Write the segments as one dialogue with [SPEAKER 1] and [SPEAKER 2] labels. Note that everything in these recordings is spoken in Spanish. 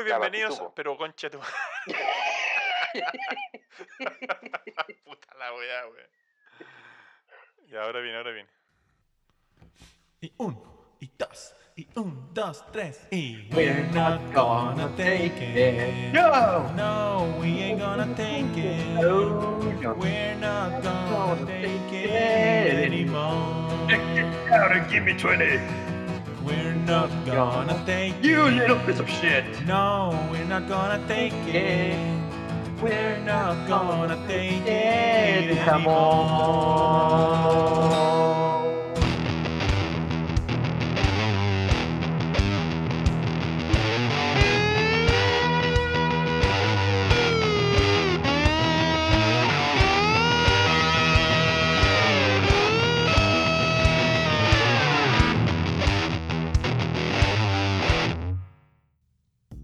[SPEAKER 1] muy bienvenidos, pero concha tu Puta la weá, weón. Y ahora viene, ahora viene.
[SPEAKER 2] Y un, y dos, y un, dos, tres, y
[SPEAKER 3] We're not gonna take it.
[SPEAKER 2] No, no, we ain't gonna take it.
[SPEAKER 3] No, no.
[SPEAKER 2] We're not gonna take it anymore.
[SPEAKER 3] Out and give me 20.
[SPEAKER 2] We're not gonna take
[SPEAKER 3] You
[SPEAKER 2] it.
[SPEAKER 3] little piece of shit.
[SPEAKER 2] No, we're not gonna take it. We're not gonna take it anymore.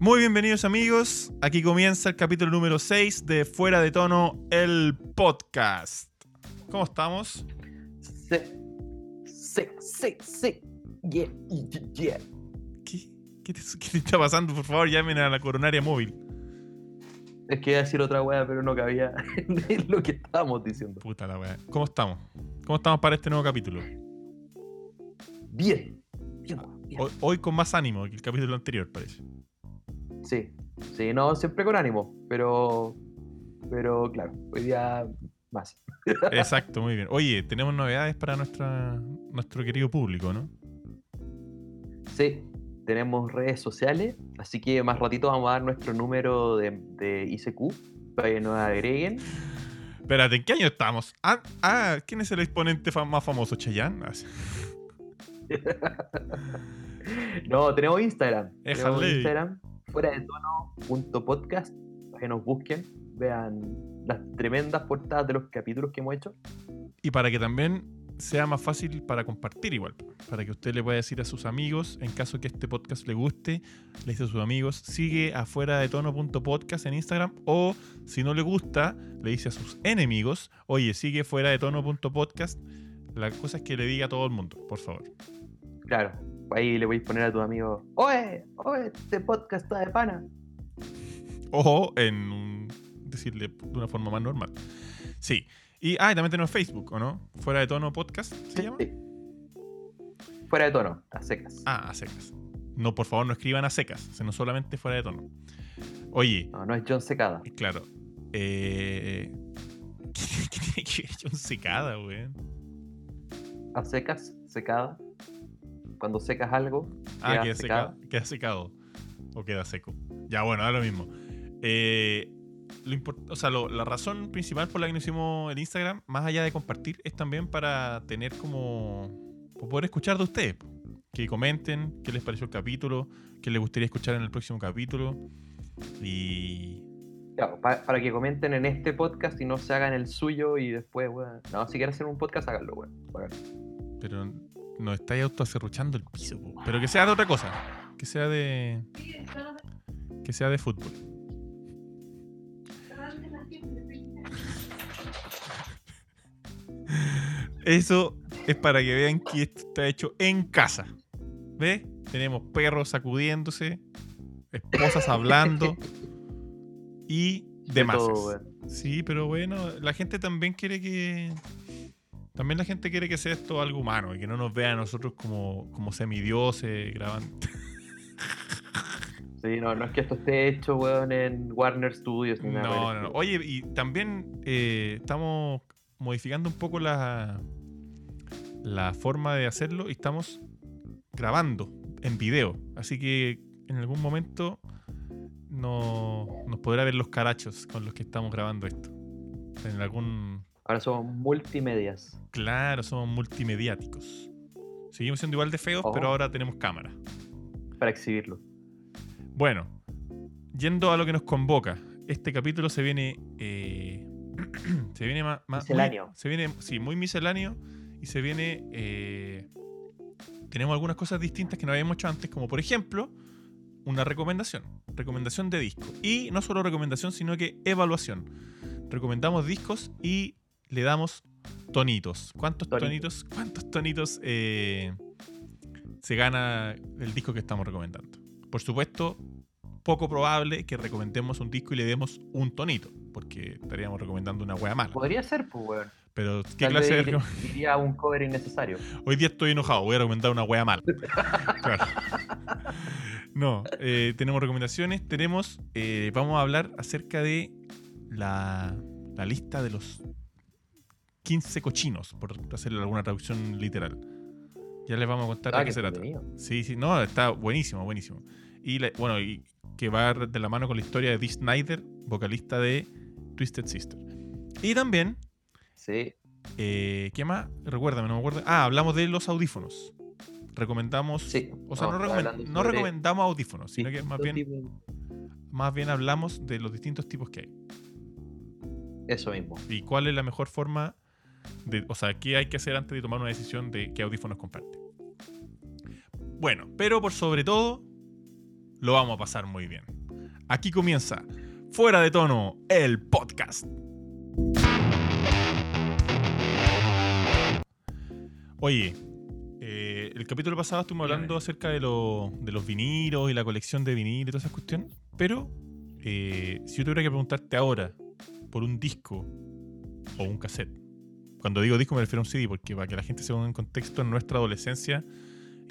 [SPEAKER 1] Muy bienvenidos amigos, aquí comienza el capítulo número 6 de Fuera de Tono, el podcast. ¿Cómo estamos?
[SPEAKER 3] Sí. Sí, sí, sí. Yeah, yeah.
[SPEAKER 1] ¿Qué, qué te, qué te está pasando? Por favor, llamen a la coronaria móvil.
[SPEAKER 3] Es que iba a decir otra wea, pero no cabía en lo que estábamos diciendo.
[SPEAKER 1] Puta la weá. ¿Cómo estamos? ¿Cómo estamos para este nuevo capítulo?
[SPEAKER 3] Bien. Bien, bien.
[SPEAKER 1] Hoy, hoy con más ánimo que el capítulo anterior, parece.
[SPEAKER 3] Sí, sí, no, siempre con ánimo, pero. Pero claro, hoy día más.
[SPEAKER 1] Exacto, muy bien. Oye, tenemos novedades para nuestra, nuestro querido público, ¿no?
[SPEAKER 3] Sí, tenemos redes sociales, así que más ratito vamos a dar nuestro número de, de ICQ para que nos agreguen.
[SPEAKER 1] Espérate, ¿en qué año estamos? Ah, ah, ¿quién es el exponente fa- más famoso? ¿Chayanne? Ah.
[SPEAKER 3] No, tenemos Instagram. Tenemos. Instagram, fuera de tono punto podcast, para que nos busquen, vean las tremendas portadas de los capítulos que hemos hecho.
[SPEAKER 1] Y para que también sea más fácil para compartir igual. Para que usted le pueda decir a sus amigos, en caso que este podcast le guste, le dice a sus amigos, sigue afuera de tono.podcast en Instagram. O si no le gusta, le dice a sus enemigos, oye, sigue fuera de tono.podcast. La cosa es que le diga a todo el mundo, por favor.
[SPEAKER 3] Claro, ahí le podéis poner a tu amigo, oye, oye, este podcast está de pana.
[SPEAKER 1] O en decirle de una forma más normal. Sí. Y, ah, y también tenemos Facebook, ¿o no? Fuera de tono podcast, ¿se llama?
[SPEAKER 3] Sí. Fuera de tono, a secas.
[SPEAKER 1] Ah, a secas. No, por favor, no escriban a secas, sino solamente fuera de tono. Oye,
[SPEAKER 3] No, no es John Secada.
[SPEAKER 1] claro. Eh, ¿qué, tiene que ver John Secada, weón?
[SPEAKER 3] A secas, secada. Cuando secas algo,
[SPEAKER 1] Ah,
[SPEAKER 3] queda
[SPEAKER 1] queda
[SPEAKER 3] secado.
[SPEAKER 1] secado. Queda secado. O queda seco. Ya, bueno, lo mismo. Eh, lo o sea, lo- la razón principal por la que nos hicimos el Instagram, más allá de compartir, es también para tener como. poder escuchar de ustedes. Que comenten qué les pareció el capítulo, qué les gustaría escuchar en el próximo capítulo. Y.
[SPEAKER 3] Claro, pa- para que comenten en este podcast y no se hagan el suyo y después, weón. No, si quieren hacer un podcast, háganlo, weón. Bueno,
[SPEAKER 1] Pero nos estáis autoacerruchando el piso, po. Pero que sea de otra cosa. Que sea de. Que sea de fútbol. Eso es para que vean que esto está hecho en casa. ¿Ves? Tenemos perros sacudiéndose, esposas hablando y demás. Sí, pero bueno, la gente también quiere que. También la gente quiere que sea esto algo humano y que no nos vea a nosotros como, como semidioses grabando.
[SPEAKER 3] Sí, no, no es que esto esté hecho, weón, en Warner Studios ni nada.
[SPEAKER 1] No, no, no. Oye, y también eh, estamos modificando un poco la, la forma de hacerlo y estamos grabando en video. Así que en algún momento no, nos podrá ver los carachos con los que estamos grabando esto. En algún.
[SPEAKER 3] Ahora somos multimedias.
[SPEAKER 1] Claro, somos multimediáticos. Seguimos siendo igual de feos, pero
[SPEAKER 3] Oh.
[SPEAKER 1] ahora tenemos cámara.
[SPEAKER 3] para exhibirlo.
[SPEAKER 1] Bueno, yendo a lo que nos convoca, este capítulo se viene. eh, se viene más.
[SPEAKER 3] Misceláneo.
[SPEAKER 1] se viene, sí, muy misceláneo. Y se viene. eh, tenemos algunas cosas distintas que no habíamos hecho antes, como por ejemplo, una recomendación. Recomendación de disco. Y no solo recomendación, sino que evaluación. Recomendamos discos y le damos tonitos. ¿Cuántos
[SPEAKER 3] Tonitos.
[SPEAKER 1] tonitos? ¿Cuántos tonitos eh, se gana el disco que estamos recomendando? Por supuesto, poco probable que recomendemos un disco y le demos un tonito, porque estaríamos recomendando una wea mala.
[SPEAKER 4] Podría ser, pues, weón.
[SPEAKER 1] Pero, ¿qué
[SPEAKER 4] Tal
[SPEAKER 1] clase de
[SPEAKER 4] vez
[SPEAKER 1] recom-
[SPEAKER 4] ir- iría a un cover innecesario.
[SPEAKER 1] Hoy día estoy enojado, voy a recomendar una wea mala. Claro. No, eh, tenemos recomendaciones, tenemos, eh, vamos a hablar acerca de la, la lista de los 15 cochinos, por hacerle alguna traducción literal. Ya les vamos a contar
[SPEAKER 4] Ah,
[SPEAKER 1] de qué se trata. Sí, sí, no, está buenísimo, buenísimo. Y la- bueno, y que va de la mano con la historia de Dee Snyder, vocalista de Twisted Sister. Y también
[SPEAKER 4] Sí.
[SPEAKER 1] eh, ¿Qué más? Recuérdame, no me acuerdo. Ah, hablamos de los audífonos. Recomendamos.
[SPEAKER 4] Sí.
[SPEAKER 1] O sea, no, no recomendamos audífonos, sino que más bien, más bien hablamos de los distintos tipos que hay.
[SPEAKER 4] Eso mismo.
[SPEAKER 1] Y cuál es la mejor forma de. O sea, qué hay que hacer antes de tomar una decisión de qué audífonos comprarte. Bueno, pero por sobre todo, lo vamos a pasar muy bien. Aquí comienza Fuera de Tono, el podcast. Oye, eh, el capítulo pasado estuvimos hablando acerca de, lo- de los vinilos y la colección de vinilos y todas esas cuestiones. Pero eh, si yo tuviera que preguntarte ahora por un disco o un cassette, cuando digo disco me refiero a un CD, porque para que la gente se ponga en contexto, en nuestra adolescencia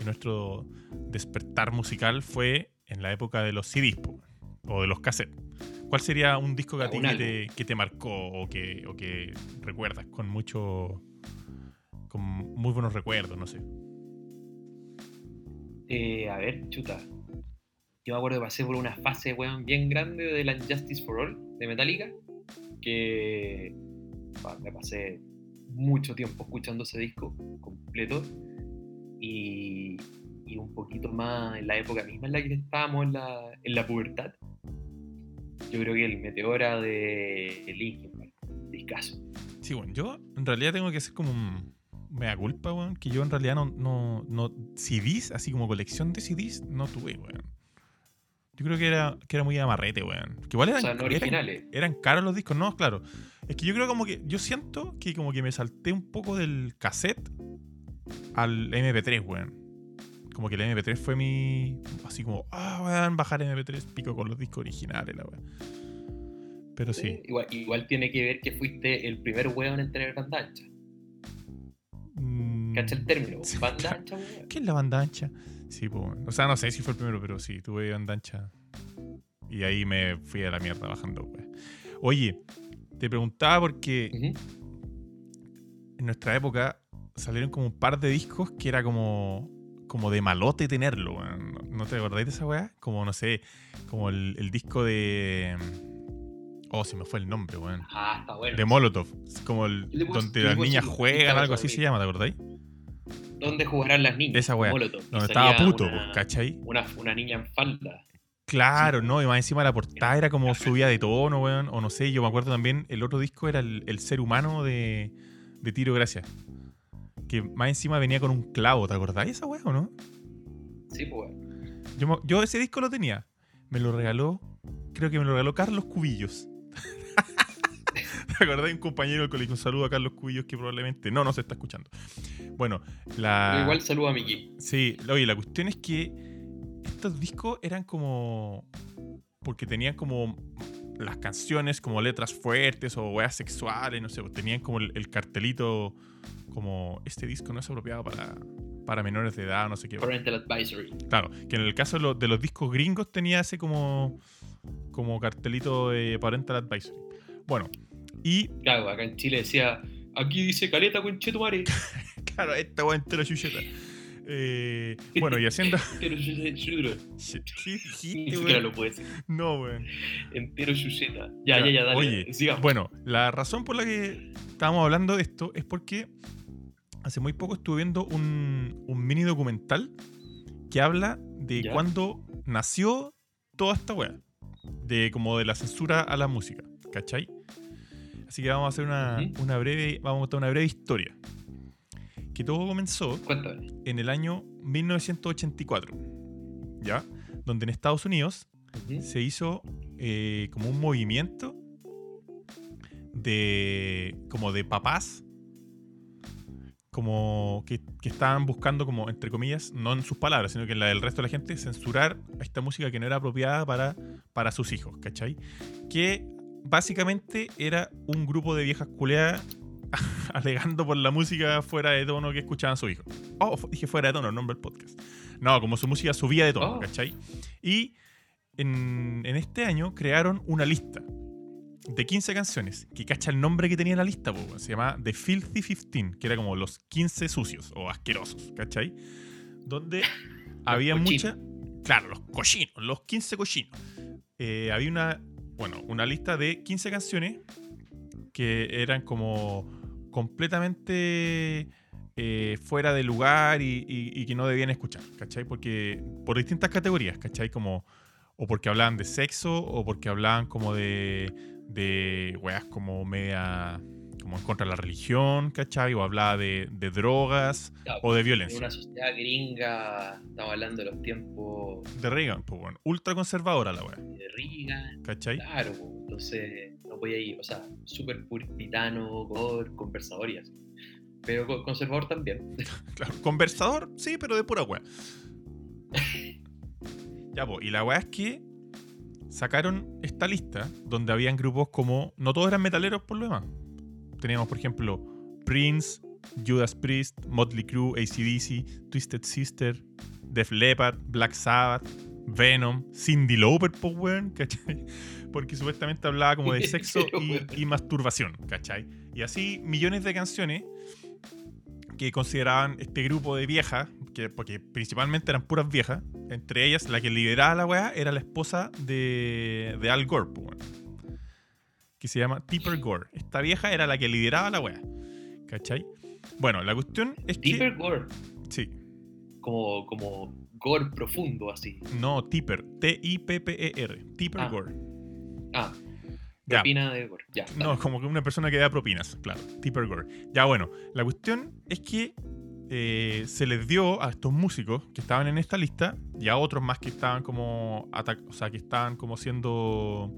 [SPEAKER 1] y nuestro despertar musical fue en la época de los CDs po, o de los cassettes. ¿Cuál sería un disco que a ti
[SPEAKER 3] un
[SPEAKER 1] que te, que te marcó o que, o que recuerdas con mucho. con muy buenos recuerdos, no sé?
[SPEAKER 3] Eh, a ver, chuta. Yo me acuerdo que pasé por una fase, weón, bien grande de la Justice for All de Metallica. Que me pasé mucho tiempo escuchando ese disco completo. Y, y un poquito más en la época misma en la que estábamos en la, en la pubertad. Yo creo que el Meteora de Linkin Park, discazo.
[SPEAKER 1] Sí, bueno, yo en realidad tengo que hacer como un. Mea culpa, weón, que yo en realidad no, no, no. CDs, así como colección de CDs, no tuve, weón. Yo creo que era, que era muy amarrete, weón. Que igual
[SPEAKER 3] O
[SPEAKER 1] eran,
[SPEAKER 3] sea, no
[SPEAKER 1] eran-
[SPEAKER 3] originales.
[SPEAKER 1] eran caros los discos, no, claro. Es que yo creo como que. Yo siento que como que me salté un poco del cassette al MP3, weón. Como que el MP3 fue mi. Así como, ah, weón, bajar MP3, pico con los discos originales, la weón. Pero sí.
[SPEAKER 3] Igual, igual tiene que ver que fuiste el primer weón en tener banda ancha.
[SPEAKER 1] Mm,
[SPEAKER 3] ¿Cacha el término? Banda ancha, weón.
[SPEAKER 1] ¿Qué es la banda ancha? Sí, pues, o sea, no sé si fue el primero, pero sí, tuve banda ancha. Y ahí me fui a la mierda bajando, pues. Oye, te preguntaba porque
[SPEAKER 3] Ujú.
[SPEAKER 1] en nuestra época salieron como un par de discos que era como, como de malote tenerlo, weón. ¿No- ¿No te acordáis de esa weá? Como, no sé, como el, el disco de... Oh, se me fue el nombre, weón.
[SPEAKER 3] Ah, está bueno.
[SPEAKER 1] De Molotov. Como el, donde las niñas juegan, algo así se llama, ¿te acordáis?
[SPEAKER 3] ¿Dónde jugarán las niñas?
[SPEAKER 1] Esa weá,
[SPEAKER 3] Molotov.
[SPEAKER 1] Donde estaba puto,
[SPEAKER 3] una,
[SPEAKER 1] pues, ¿cachai?
[SPEAKER 3] Una, una niña en falda.
[SPEAKER 1] Claro,
[SPEAKER 3] Sí.
[SPEAKER 1] no, y más encima la portada era como subida de tono, weón. O no sé, yo me acuerdo también, el otro disco era el, el ser humano de, de Tiro Gracias. Que más encima venía con un clavo, ¿te acordáis esa weá o no?
[SPEAKER 3] Sí, pues. weón.
[SPEAKER 1] Yo, yo ese disco lo tenía. Me lo regaló, creo que me lo regaló Carlos Cubillos. ¿Te acordáis? Un compañero del colegio. Un saludo a Carlos Cubillos que probablemente no nos está escuchando. Bueno, la.
[SPEAKER 3] Igual saludo a Miki.
[SPEAKER 1] Sí, oye, la cuestión es que estos discos eran como. Porque tenían como las canciones, como letras fuertes o weas sexuales, no sé, pues tenían como el, el cartelito, como este disco no es apropiado para, para menores de edad, no sé qué.
[SPEAKER 3] Parental Advisory.
[SPEAKER 1] Claro, que en el caso de, lo- de los discos gringos tenía ese como, como cartelito de Parental Advisory. Bueno, y
[SPEAKER 3] Claro, acá en Chile decía, aquí dice caleta con chetumare.
[SPEAKER 1] claro, esta wea entera chucheta. Eh, bueno, y haciendo.
[SPEAKER 3] Entero chucheta.
[SPEAKER 1] ¿Qué
[SPEAKER 3] Ni
[SPEAKER 1] dijiste,
[SPEAKER 3] siquiera
[SPEAKER 1] weón?
[SPEAKER 3] lo puedo decir.
[SPEAKER 1] No, weón.
[SPEAKER 3] Entero chucheta. Ya, ya, ya, dale.
[SPEAKER 1] Oye,
[SPEAKER 3] sigamos.
[SPEAKER 1] bueno, la razón por la que estábamos hablando de esto es porque hace muy poco estuve viendo un, un mini documental que habla de
[SPEAKER 3] ¿Ya?
[SPEAKER 1] cuándo nació toda esta weá. De como de la censura a la música, ¿cachai? Así que vamos a hacer una, breve, vamos a contar una breve historia. Que todo comenzó
[SPEAKER 3] Cuéntame.
[SPEAKER 1] en el año 1984, ¿ya? Donde en Estados Unidos se hizo eh, como un movimiento de como de papás como que, que estaban buscando como, entre comillas, no en sus palabras, sino que en la del resto de la gente, censurar esta música que no era apropiada para, para sus hijos, ¿cachai? Que básicamente era un grupo de viejas culeadas alegando por la música fuera de tono que escuchaban sus hijos. Oh, dije fuera de tono, el nombre del podcast. No, como su música subía de tono,
[SPEAKER 3] Oh.
[SPEAKER 1] ¿cachai? Y en, en este año crearon una lista de 15 canciones que cacha el nombre que tenía la lista, po, se llamaba The Filthy 15, que era como los 15 sucios o asquerosos, ¿cachai? Donde había mucha. Claro, los cochinos, los 15 cochinos. Eh, había una, bueno, una lista de 15 canciones que eran como completamente eh, fuera de lugar y, y- y que no debían escuchar, ¿cachai? Porque por distintas categorías, ¿cachai? Como o porque hablaban de sexo o porque hablaban como de, de weas como media como en contra de la religión, ¿cachai? O hablaba de, de drogas
[SPEAKER 3] Claro,
[SPEAKER 1] o de
[SPEAKER 3] En
[SPEAKER 1] violencia.
[SPEAKER 3] una sociedad gringa, estamos hablando de los tiempos
[SPEAKER 1] De Reagan, pues bueno, ultra conservadora la wea,
[SPEAKER 3] de Reagan,
[SPEAKER 1] ¿cachai?
[SPEAKER 3] claro, po, entonces no podía ir, o sea, súper puritano, conversador y así. Pero co- conservador también.
[SPEAKER 1] Claro, conversador, sí, pero de pura wea. ya, pues, y la wea es que sacaron esta lista donde habían grupos como. No todos eran metaleros por lo demás. Teníamos, por ejemplo, Prince, Judas Priest, Motley Crue, ACDC, Twisted Sister, Def Leppard, Black Sabbath, Venom, Cindy Lauper, pues, weón, ¿cachai? Porque supuestamente hablaba como de sexo y, masturbación, ¿cachai? Y así millones de canciones que consideraban este grupo de viejas, que, porque principalmente eran puras viejas, entre ellas la que lideraba la weá era la esposa de, de Al Gore, pues, weón, que se llama Tipper Gore. Esta vieja era la que lideraba la weá, ¿cachai? Bueno, la cuestión es que...
[SPEAKER 3] Deeper gore,
[SPEAKER 1] Sí,
[SPEAKER 3] como, como gore profundo así.
[SPEAKER 1] no, Tipper, T-I-P-P-E-R, Tipper
[SPEAKER 3] Ah.
[SPEAKER 1] Gore.
[SPEAKER 3] Ah,
[SPEAKER 1] Ya.
[SPEAKER 3] propina de gore. Ya,
[SPEAKER 1] No, como que una persona que da propinas, claro. Tipper Gore. Ya bueno, la cuestión es que eh, se les dio a estos músicos que estaban en esta lista y a otros más que estaban como o sea, que estaban como siendo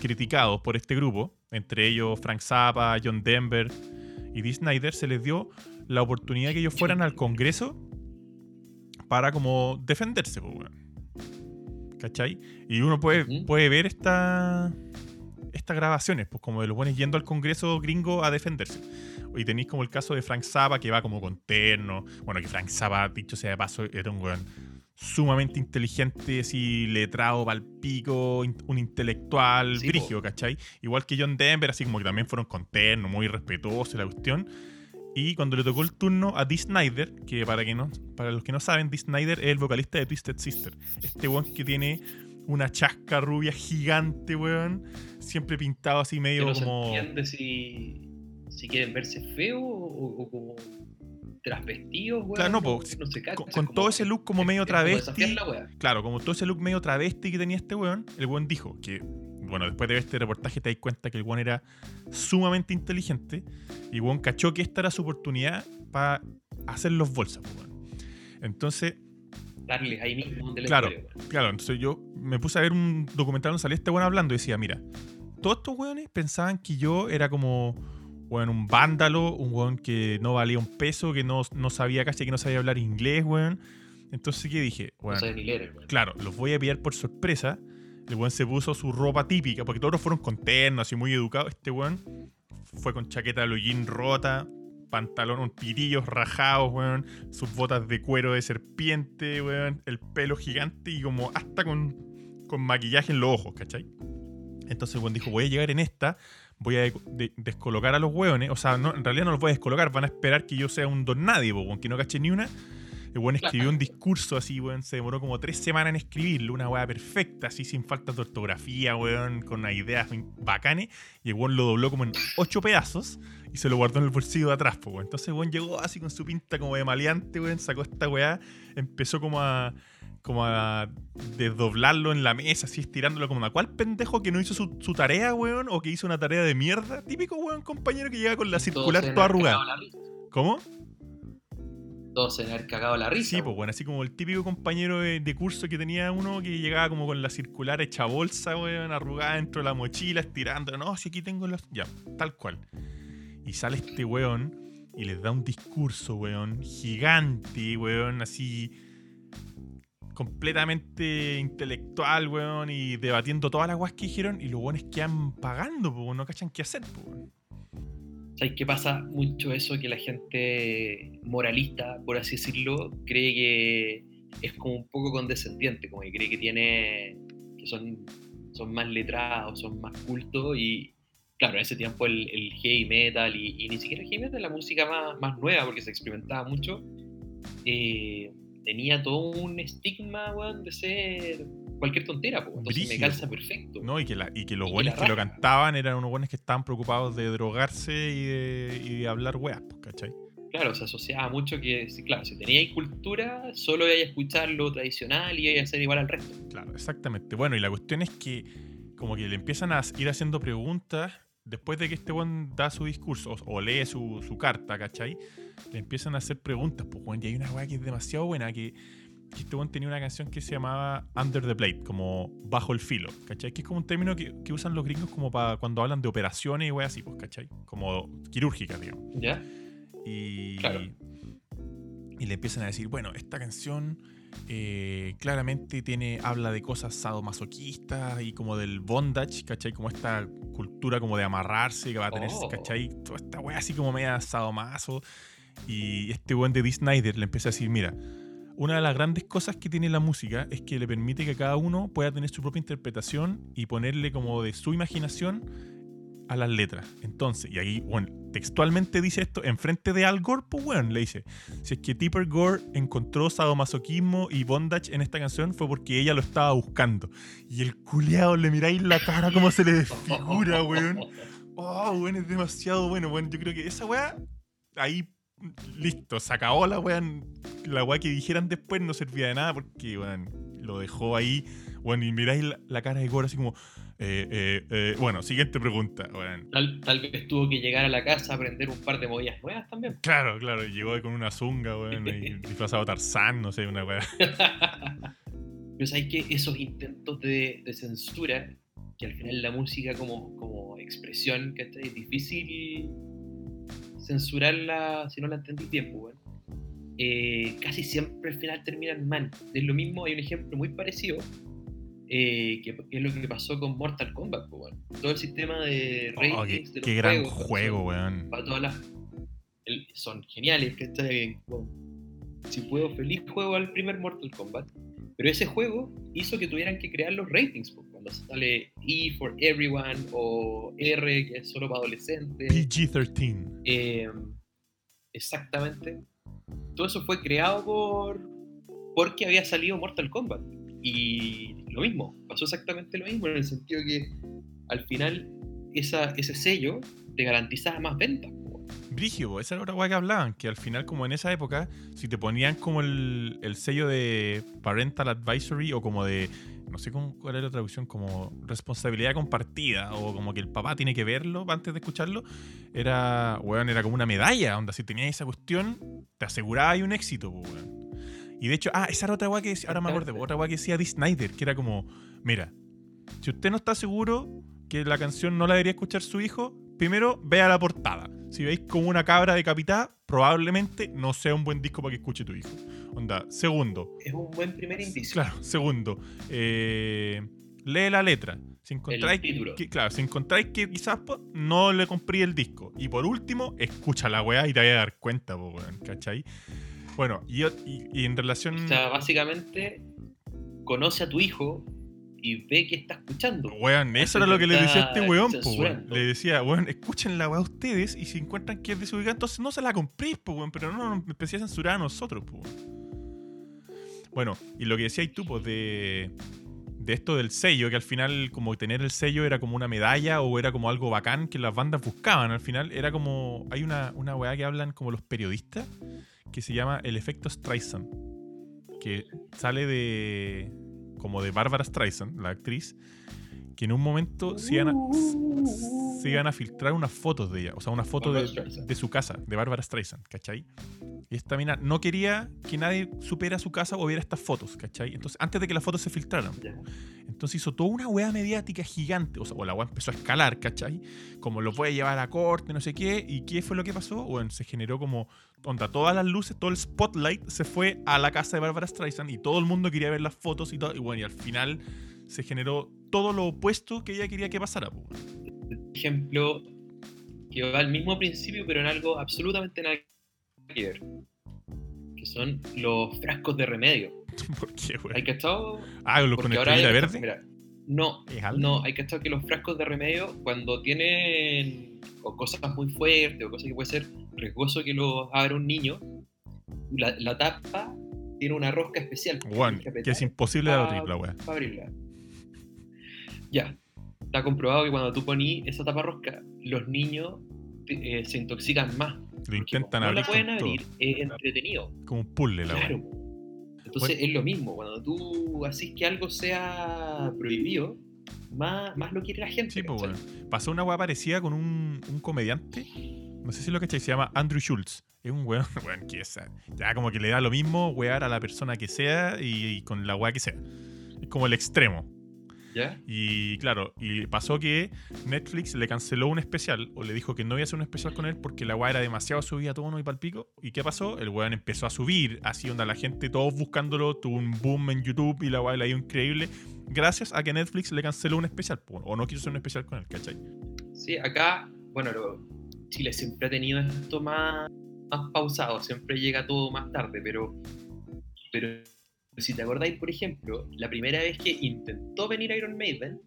[SPEAKER 1] criticados por este grupo, entre ellos Frank Zappa, John Denver y Dee Snyder, se les dio la oportunidad que ellos fueran al Congreso para como defenderse. ¿Cachai? Y uno puede, puede ver esta, estas grabaciones, pues como de los buenos yendo al Congreso gringo a defenderse. Y tenéis como el caso de Frank Zappa, que va como con terno. Bueno, que Frank Zappa, dicho sea de paso, era un weón sumamente inteligente, así letrado pal pico, in- un intelectual
[SPEAKER 3] Sí,
[SPEAKER 1] brigio, ¿cachai? Igual que John Denver, así como que también fueron con terno, muy respetuosos la cuestión. Y cuando le tocó el turno a Dee Snyder, que para, que no, para los que no saben, Dee Snyder es el vocalista de Twisted Sister. Este weón que tiene una chasca rubia gigante, weón. Siempre pintado así medio
[SPEAKER 3] se
[SPEAKER 1] como.
[SPEAKER 3] entiende si, si quieren verse feo o, o como transvestidos, weón.
[SPEAKER 1] Claro, no, po,
[SPEAKER 3] no se cacha,
[SPEAKER 1] Con,
[SPEAKER 3] es
[SPEAKER 1] con
[SPEAKER 3] como-
[SPEAKER 1] todo ese look como medio
[SPEAKER 3] como
[SPEAKER 1] travesti. Claro, como todo ese look medio travesti que tenía este weón, el weón dijo que, bueno, después de ver este reportaje te das cuenta que el weón era sumamente inteligente y weón cachó que esta era su oportunidad para hacer los bolsas, weón. Entonces,
[SPEAKER 3] Darles ahí mismo donde
[SPEAKER 1] Claro. claro, entonces yo me puse a ver un documental donde salía este weón hablando y decía, mira, todos estos weones pensaban que yo era como, weón, un vándalo, un weón que no valía un peso, que no, no sabía casi que no sabía hablar inglés, weón. Entonces, ¿qué dije?
[SPEAKER 3] No
[SPEAKER 1] Weón,
[SPEAKER 3] saben ni leer, weón.
[SPEAKER 1] claro, los voy a pillar por sorpresa. El weón se puso su ropa típica, porque todos fueron con terno, así muy educados. Este weón fue con chaqueta de hollín rota, pantalón, un tirillos rajados, weón, sus botas de cuero de serpiente, weón, el pelo gigante y como hasta con, con maquillaje en los ojos, ¿cachai? Entonces weón dijo, voy a llegar en esta, voy a de- de- descolocar a los weones, o sea, no, en realidad no los voy a descolocar, van a esperar que yo sea un don nadie, po, weón, que no cache ni una. El weón escribió un discurso así, weón. Se demoró como tres semanas en escribirlo. Una weá perfecta, así sin falta de ortografía, weón. Con unas ideas bacanes. Y el weón lo dobló como en ocho pedazos y se lo guardó en el bolsillo de atrás, weón. Entonces el weón llegó así con su pinta como de maleante, weón. Sacó esta weá. Empezó como a. Como a desdoblarlo en la mesa, así estirándolo como a cuál pendejo que no hizo su, su tarea, weón, o que hizo una tarea de mierda. Típico, weón, compañero que llega con la circular toda arrugada. ¿Cómo?
[SPEAKER 3] Todos se han cagado la risa.
[SPEAKER 1] Sí, pues bueno, así como el típico compañero de, de curso que tenía uno que llegaba como con la circular hecha bolsa, weón, arrugada dentro de la mochila, estirando. No, si aquí tengo los. Ya, tal cual. Y sale este weón y les da un discurso, weón, gigante, weón, así completamente intelectual, weón, y debatiendo todas las guas que dijeron, y los weones quedan pagando, pues, no cachan qué hacer, weón.
[SPEAKER 3] ¿Sabes qué pasa mucho eso? Que la gente moralista, por así decirlo, cree que es como un poco condescendiente, como que cree que tiene. que son, son más letrados, son más cultos y. Claro, en ese tiempo el, heavy metal y, y ni siquiera el heavy metal, la música más, más nueva, porque se experimentaba mucho, eh, tenía todo un estigma, weón, de ser cualquier tontera, pues. Entonces me calza perfecto.
[SPEAKER 1] No, y que, la- y que los
[SPEAKER 3] Y
[SPEAKER 1] buenos que lo cantaban eran unos buenos que estaban preocupados de drogarse y de, y de hablar weas, pues, ¿cachai?
[SPEAKER 3] Claro, se asociaba mucho que, claro, si teníais cultura, solo ibais a escuchar lo tradicional y ibais a ser igual al resto.
[SPEAKER 1] Claro, exactamente. Bueno, y la cuestión es que como que le empiezan a ir haciendo preguntas después de que este buen da su discurso o, o lee su, su carta, ¿cachai? Le empiezan a hacer preguntas, pues, weón, y hay una weá que es demasiado buena, que, que este buen tenía una canción que se llamaba Under the Blade, como bajo el filo, ¿cachai? Que es como un término que, que usan los gringos como para cuando hablan de operaciones y weas así, pues, ¿cachai? Como quirúrgicas, digamos.
[SPEAKER 3] ¿Ya?
[SPEAKER 1] Y,
[SPEAKER 3] Claro.
[SPEAKER 1] y le empiezan a decir, bueno, esta canción eh, claramente tiene, habla de cosas sadomasoquistas y como del bondage, ¿cachai? Como esta cultura como de amarrarse que va a tener,
[SPEAKER 3] Oh.
[SPEAKER 1] ¿cachai? Toda esta wea así como media sadomaso. Y este buen de Dee Snyder le empieza a decir, mira, una de las grandes cosas que tiene la música es que le permite que cada uno pueda tener su propia interpretación y ponerle como de su imaginación a las letras. Entonces, y ahí, bueno, textualmente dice esto, enfrente de Al Gore, pues, weón, le dice, si es que Tipper Gore encontró sadomasoquismo y bondage en esta canción fue porque ella lo estaba buscando. Y el culiao le miráis la cara como se le desfigura, weón. Oh, weón, es demasiado bueno, weón. Yo creo que esa weá, ahí, listo, se acabó la weá. La weá que dijeran después no servía de nada porque, weón, lo dejó ahí. Weón, y miráis la, la cara de Gore así como, eh, eh, eh. bueno, siguiente pregunta, weón.
[SPEAKER 3] Tal, tal vez tuvo que llegar a la casa a aprender un par de movidas nuevas también.
[SPEAKER 1] Claro, claro, llegó con una zunga, weón, y disfrazado Tarzán, no sé, una weá.
[SPEAKER 3] Pero sabes que esos intentos de, de censura, que al final la música como, como expresión, que es difícil censurarla si no la entendí bien, pues, weón. Eh, casi siempre al final terminan mal. Es lo mismo, hay un ejemplo muy parecido, eh, que, que es lo que pasó con Mortal Kombat, pues, weón. Todo el sistema de ratings
[SPEAKER 1] Oh, qué,
[SPEAKER 3] de los
[SPEAKER 1] qué gran
[SPEAKER 3] juegos,
[SPEAKER 1] juego, weón.
[SPEAKER 3] para todas las el- son geniales que si puedo feliz juego al primer Mortal Kombat pero ese juego hizo que tuvieran que crear los ratings pues, cuando sale E for Everyone o R que es solo para adolescentes.
[SPEAKER 1] PG-13.
[SPEAKER 3] eh, exactamente. Todo eso fue creado por porque había salido Mortal Kombat. Y lo mismo pasó exactamente lo mismo en el sentido que al final esa, ese sello te garantizaba más ventas
[SPEAKER 1] Brigio, esa era otra weá que hablaban, que al final, como en esa época, si te ponían como el, el sello de Parental Advisory o como de, no sé cómo, cuál era la traducción, como responsabilidad compartida o como que el papá tiene que verlo antes de escucharlo, era, weón, era como una medalla, onda, si tenías esa cuestión, te aseguraba ahí un éxito, weón. Y de hecho, ah, esa era otra weá que decía, ahora me acuerdo, otra weá que decía Dee Snyder, que era como, mira, si usted no está seguro que la canción no la debería escuchar su hijo, primero vea la portada. Si veis como una cabra decapitada, probablemente no sea un buen disco para que escuche tu hijo. Onda, segundo,
[SPEAKER 3] es un buen primer indicio
[SPEAKER 1] claro, segundo, eh, lee la letra. Si encontráis, que, claro, si encontráis que quizás po, no le compré el disco. Y por último, escucha la weá y te vas a dar cuenta, po, weón, ¿cachai? Bueno, y- y en relación...
[SPEAKER 3] O sea, básicamente conoce a tu hijo y ve que está escuchando.
[SPEAKER 1] Weón, eso era lo que le decía a este weón, po, weón. Le decía, weón, escuchen la weá ustedes y si encuentran que es desubicada, entonces no se la compréis, po, weón, pero no nos empecé a censurar a nosotros, po, weón. Bueno, y lo que decías tú, pues, de, de esto del sello, que al final, como tener el sello era como una medalla o era como algo bacán que las bandas buscaban. Al final era como. Hay una, una weá que hablan como los periodistas que se llama el efecto Streisand, que sale de. Como de Barbara Streisand, la actriz, que en un momento se iban a, se iban a filtrar unas fotos de ella, o sea, una foto de, de su casa, de Barbara Streisand, ¿cachai? Y esta mina no quería que nadie supiera su casa o viera estas fotos, ¿cachai? Entonces, antes de que las fotos se filtraran. Entonces hizo toda una weá mediática gigante. O sea, o la weá empezó a escalar, ¿cachai? Como lo puede llevar a corte, no sé qué. ¿Y qué fue lo que pasó? Bueno, se generó como. Onda, todas las luces, todo el spotlight se fue a la casa de Barbara Streisand y todo el mundo quería ver las fotos y todo. Y bueno, y al final se generó todo lo opuesto que ella quería que pasara. po, weón.
[SPEAKER 3] ejemplo que va al mismo principio, pero en algo absolutamente nada que ver. Que son los frascos de remedio.
[SPEAKER 1] ¿Por qué, weón?
[SPEAKER 3] ¿Hay cachado?
[SPEAKER 1] Ah, lo con
[SPEAKER 3] ahora hay
[SPEAKER 1] verde.
[SPEAKER 3] Mira, no, no, hay cachado que los frascos de remedio, cuando tienen o cosas muy fuertes o cosas que puede ser riesgoso que los abra un niño, la, la tapa tiene una rosca especial.
[SPEAKER 1] Que es imposible de
[SPEAKER 3] pa-
[SPEAKER 1] abrir la weá.
[SPEAKER 3] para abrirla. Ya, está comprobado que cuando tú ponís esa tapa rosca, los niños eh, se intoxican más.
[SPEAKER 1] Lo intentan
[SPEAKER 3] como no
[SPEAKER 1] abrir
[SPEAKER 3] la pueden
[SPEAKER 1] todo.
[SPEAKER 3] abrir, es entretenido.
[SPEAKER 1] Como un puzzle la weá.
[SPEAKER 3] Claro. Entonces es lo mismo, cuando tú haces que algo sea prohibido, más, más lo quiere la gente.
[SPEAKER 1] Sí, pues, weón. Pasó una weá parecida con un, un comediante. No sé si lo cachai, se llama Andrew Schultz. Es un weón, weón, que es, ya como que le da lo mismo wear a la persona que sea y, y con la weá que sea. Es como el extremo.
[SPEAKER 3] ¿Ya?
[SPEAKER 1] Y claro, y pasó que Netflix le canceló un especial o le dijo que no iba a hacer un especial con él porque la weá era demasiado subida a tono y palpico. ¿Y qué pasó? El weón empezó a subir, así onda la gente, todos buscándolo, tuvo un boom en YouTube y la weá le dio increíble. Gracias a que Netflix le canceló un especial, o no quiso hacer un especial con él, ¿cachai?
[SPEAKER 3] Sí, acá, bueno, lo- Chile siempre ha tenido esto más, más pausado, siempre llega todo más tarde, pero, pero si te acordáis, por ejemplo, la primera vez que intentó venir Iron Maiden,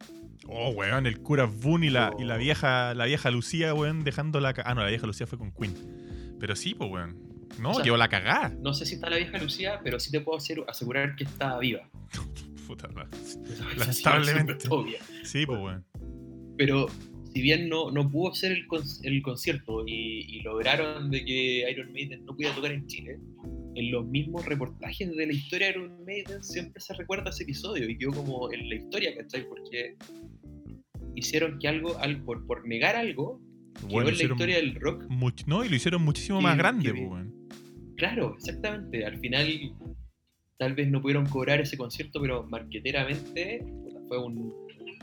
[SPEAKER 1] Oh, weón, el cura Boone y la, y la
[SPEAKER 3] Oh.
[SPEAKER 1] vieja la vieja Lucía, weón, dejando la... Ah, no, la vieja Lucía fue con Queen. Pero sí, pues, weón. No,
[SPEAKER 3] O sea,
[SPEAKER 1] la cagada.
[SPEAKER 3] no sé si está la vieja Lucía, pero sí te puedo hacer- asegurar que está viva.
[SPEAKER 1] Puta
[SPEAKER 3] sí,
[SPEAKER 1] Lamentablemente. Sí, pues, weón.
[SPEAKER 3] Pero si bien no, no pudo hacer el, con- el concierto y, y lograron de que Iron Maiden no pudiera tocar en Chile, en los mismos reportajes de la historia de Iron Maiden siempre se recuerda ese episodio y quedó como en la historia, ¿cachai? Porque hicieron que algo, al- por, por negar algo, quedó
[SPEAKER 1] Bueno,
[SPEAKER 3] en la historia del rock.
[SPEAKER 1] much- no, y lo hicieron muchísimo
[SPEAKER 3] Que-
[SPEAKER 1] más grande,
[SPEAKER 3] que-. Claro, exactamente. Al final, tal vez no pudieron cobrar ese concierto, pero marqueteramente fue un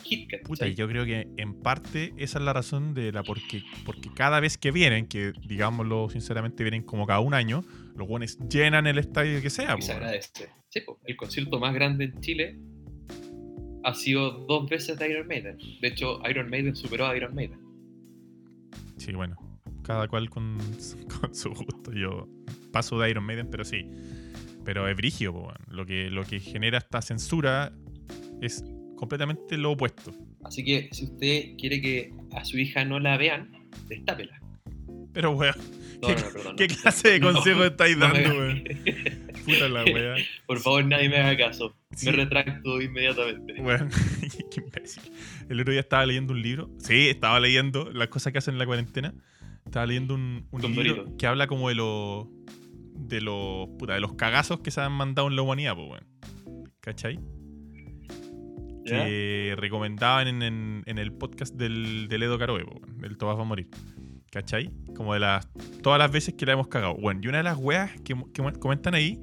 [SPEAKER 3] hit.
[SPEAKER 1] Puta, y yo creo que en parte esa es la razón de la porque, porque cada vez que vienen, que digámoslo sinceramente, vienen como cada un año, los buenos llenan el estadio que sea,
[SPEAKER 3] y se agradece. Sí, po, el concierto más grande en Chile ha sido dos veces de Iron Maiden. De hecho, Iron Maiden superó a Iron Maiden.
[SPEAKER 1] Sí, bueno. Cada cual con, con su gusto. Yo paso de Iron Maiden, pero sí. Pero es brigio, po. Lo que, lo que genera esta censura es completamente lo opuesto.
[SPEAKER 3] Así que si usted quiere que a su hija no la vean, destápela.
[SPEAKER 1] Pero, weón,
[SPEAKER 3] No,
[SPEAKER 1] ¿Qué-
[SPEAKER 3] no, perdón.
[SPEAKER 1] ¿qué
[SPEAKER 3] no.
[SPEAKER 1] clase de consejo estáis dando, weón? Puta la weá.
[SPEAKER 3] Por favor, nadie me haga caso.
[SPEAKER 1] Sí.
[SPEAKER 3] Me retracto inmediatamente.
[SPEAKER 1] Weón, qué imbécil. El otro día estaba leyendo un libro. Sí, estaba leyendo las cosas que hacen en la cuarentena. Estaba leyendo un, libro
[SPEAKER 3] Dorito.
[SPEAKER 1] que habla como de los. de los. puta, de los cagazos que se han mandado en la humanidad, pues, weón. ¿Cachai? Que recomendaban en, en- en el podcast del, del Edo Caroe, po, weón, del Todas va a morir. ¿Cachai? Como de las. Todas las veces que la hemos cagado. Bueno, y una de las weas que, que comentan ahí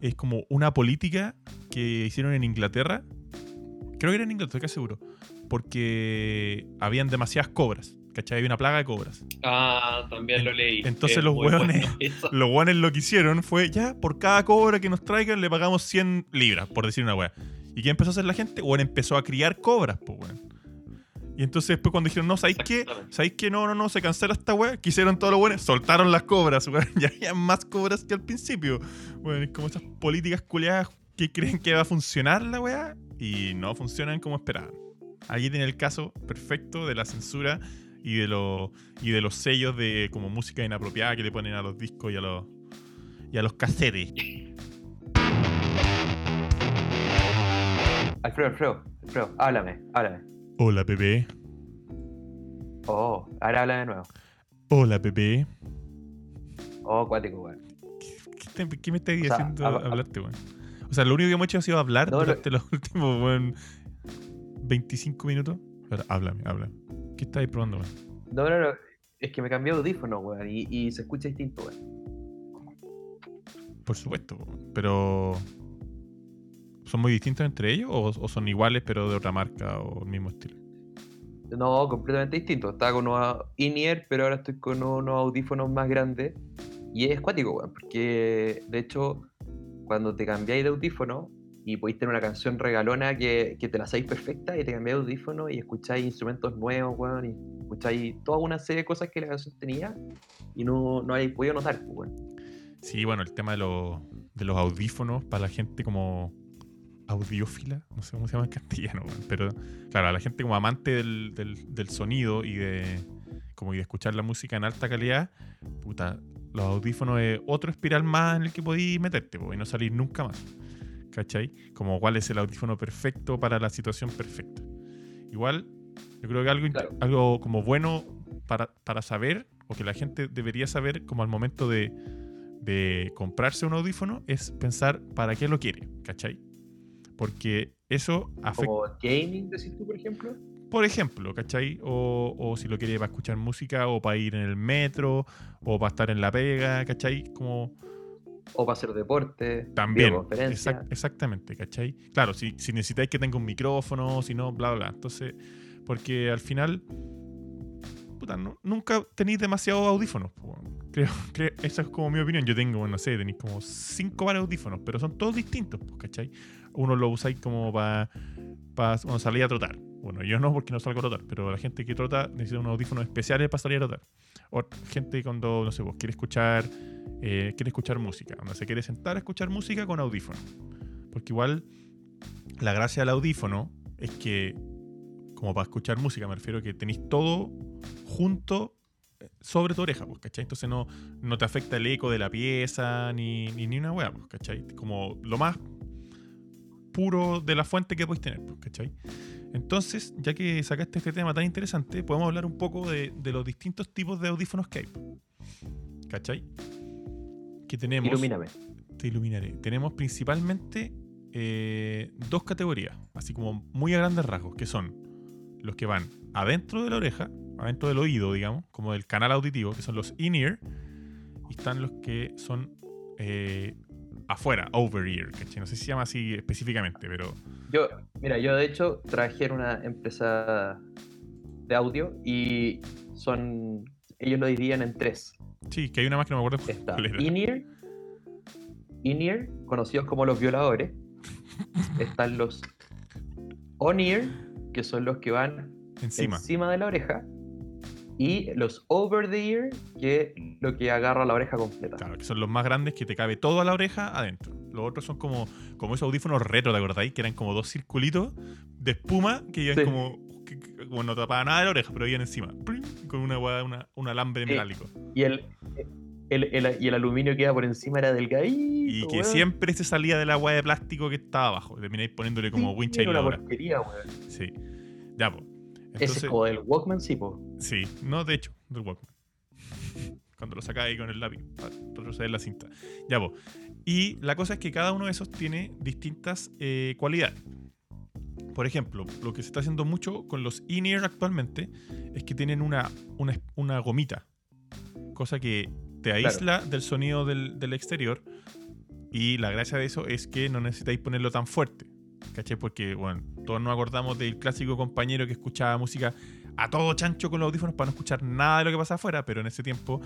[SPEAKER 1] es como una política que hicieron en Inglaterra. Creo que era en Inglaterra, casi seguro. Porque habían demasiadas cobras. ¿Cachai? Había una plaga de cobras.
[SPEAKER 3] Ah, también lo leí.
[SPEAKER 1] Entonces
[SPEAKER 3] Es
[SPEAKER 1] los hueones-
[SPEAKER 3] bueno.
[SPEAKER 1] Los guanes lo que hicieron fue, ya, por cada cobra que nos traigan le pagamos 100 libras, por decir una wea. ¿Y qué empezó a hacer la gente? Bueno, empezó a criar cobras, pues, weón. Y entonces después cuando dijeron, no, ¿sabéis qué? ¿Sabéis qué? No, no, no, se cancela esta wea. ¿Qué hicieron todos los buenos? Soltaron las cobras, weón. Ya había más cobras que al principio. Bueno, es como esas políticas culiadas que creen que va a funcionar la wea y no funcionan como esperaban. Aquí tiene el caso perfecto de la censura y de, los y de los sellos de como música inapropiada que le ponen a los discos y a los, y a los cassettes.
[SPEAKER 4] Alfredo, Alfredo, Alfredo, háblame, háblame.
[SPEAKER 1] Hola, Pepe.
[SPEAKER 4] Oh, ahora háblame de nuevo.
[SPEAKER 1] Hola, Pepe.
[SPEAKER 4] Oh, cuático, weón.
[SPEAKER 1] ¿Qué, me estás
[SPEAKER 4] sea,
[SPEAKER 1] diciendo
[SPEAKER 4] hab-
[SPEAKER 1] hablarte, weón? O sea, lo único que hemos hecho ha sido hablar
[SPEAKER 4] No, lo-
[SPEAKER 1] durante los últimos, weón, 25 minutos. Pero háblame, háblame. ¿Qué estáis probando, weón?
[SPEAKER 4] No, no, no. Es que me cambié de audífono, weón, y, y se escucha distinto, weón.
[SPEAKER 1] Por supuesto, weón. Pero. ¿Son muy distintos entre ellos o, o son iguales pero de otra marca o el mismo estilo?
[SPEAKER 3] No, completamente distinto. Estaba con unos in-ear, pero ahora estoy con unos audífonos más grandes. Y es cuático, weón, porque de hecho, cuando te cambiáis de audífono y podéis tener una canción regalona que, que te la sabéis perfecta y te cambiáis de audífono y escucháis instrumentos nuevos, weón, y escucháis toda una serie de cosas que la canción tenía y no, no habéis podido notar, pues, weón.
[SPEAKER 1] Sí, bueno, el tema de, los- de los audífonos para la gente como audiófila, no sé cómo se llama en castellano, pero claro, a la gente como amante del, del- del sonido y de como y de escuchar la música en alta calidad, puta, los audífonos es otro espiral más en el que podéis meterte po, y no salir nunca más. ¿Cachai? Como cuál es el audífono perfecto para la situación perfecta. Igual, yo creo que algo,
[SPEAKER 3] Claro.
[SPEAKER 1] algo como bueno para, para saber, o que la gente debería saber como al momento de, de comprarse un audífono, es pensar para qué lo quiere, ¿cachai? Porque eso afecta,
[SPEAKER 3] Como gaming, decís tú, por ejemplo.
[SPEAKER 1] por ejemplo, ¿cachai? O, o si lo quiere para escuchar música, o para ir en el metro, o para estar en la pega, ¿cachai? Como
[SPEAKER 3] O para hacer deporte,
[SPEAKER 1] también. exact- exactamente, ¿cachai? Claro, si, si necesitáis que tenga un micrófono, si no, bla, bla, bla. Entonces, porque al final, puta, no- nunca tenéis demasiados audífonos. Creo, creo, esa es como mi opinión. Yo tengo, no sé, tenéis como cinco de audífonos, pero son todos distintos, ¿cachai? Uno lo usáis como para cuando salís a trotar. Bueno, yo no porque no salgo a trotar, pero la gente que trota necesita unos audífonos especiales para salir a trotar. O gente cuando, no sé, vos quiere escuchar, eh, quiere escuchar música, cuando se quiere sentar a escuchar música con audífono. Porque igual la gracia del audífono es que, como para escuchar música, me refiero a que tenéis todo junto eh, sobre tu oreja, pues, ¿cachai? Entonces no, no te afecta el eco de la pieza ni, ni, ni una weá, pues, ¿cachai? Como lo más puro de la fuente que podéis tener, pues, ¿cachai? Entonces, ya que sacaste este tema tan interesante, podemos hablar un poco de, de los distintos tipos de audífonos que hay. ¿Cachai? Que tenemos.
[SPEAKER 3] Ilumíname.
[SPEAKER 1] Te iluminaré. Tenemos principalmente eh, dos categorías, así como muy a grandes rasgos, que son los que van adentro de la oreja, adentro del oído, digamos, como del canal auditivo, que son los in-ear, y están los que son eh, afuera, over-ear, ¿cachai? No sé si se llama así específicamente, pero
[SPEAKER 3] Yo, mira, yo de hecho trabajé en una empresa de audio y son. Ellos lo dividían en tres.
[SPEAKER 1] sí, que hay una más que no me acuerdo
[SPEAKER 3] Está in-ear, in-ear, conocidos como los violadores. Están los on-ear, que son los que van
[SPEAKER 1] Encima.
[SPEAKER 3] encima de la oreja. Y los over the ear, que es lo que agarra la oreja completa.
[SPEAKER 1] Claro, que son los más grandes que te cabe todo a la oreja adentro. Los otros son como, como esos audífonos retro, ¿te acordáis? Que eran como dos circulitos de espuma que iban
[SPEAKER 3] Sí.
[SPEAKER 1] como, que- que- como no tapaban nada de la oreja, pero iban encima. Con una, una, un alambre
[SPEAKER 3] Sí.
[SPEAKER 1] metálico.
[SPEAKER 3] Y el, el, el- y el aluminio que iba por encima era delgadito.
[SPEAKER 1] Y que
[SPEAKER 3] weón.
[SPEAKER 1] siempre se salía de la hueá de plástico que estaba abajo. Termináis poniéndole como
[SPEAKER 3] Sí,
[SPEAKER 1] wincha y
[SPEAKER 3] una porquería, weón.
[SPEAKER 1] Sí. Ya, pues.
[SPEAKER 3] Ese es como del Walkman, sí, po.
[SPEAKER 1] Sí, no, de hecho, del Walkman. Cuando lo sacáis ahí con el lápiz para retroceder la cinta. Ya, pues. Y la cosa es que cada uno de esos tiene distintas eh, cualidades. Por ejemplo, lo que se está haciendo mucho con los in-ear actualmente es que tienen una, una, una gomita. Cosa que te
[SPEAKER 3] Claro.
[SPEAKER 1] aísla del sonido del, del exterior. Y la gracia de eso es que no necesitáis ponerlo tan fuerte. ¿Cachai? Porque, bueno, todos nos acordamos del clásico compañero que escuchaba música a todo chancho con los audífonos para no escuchar nada de lo que pasa afuera, pero en ese tiempo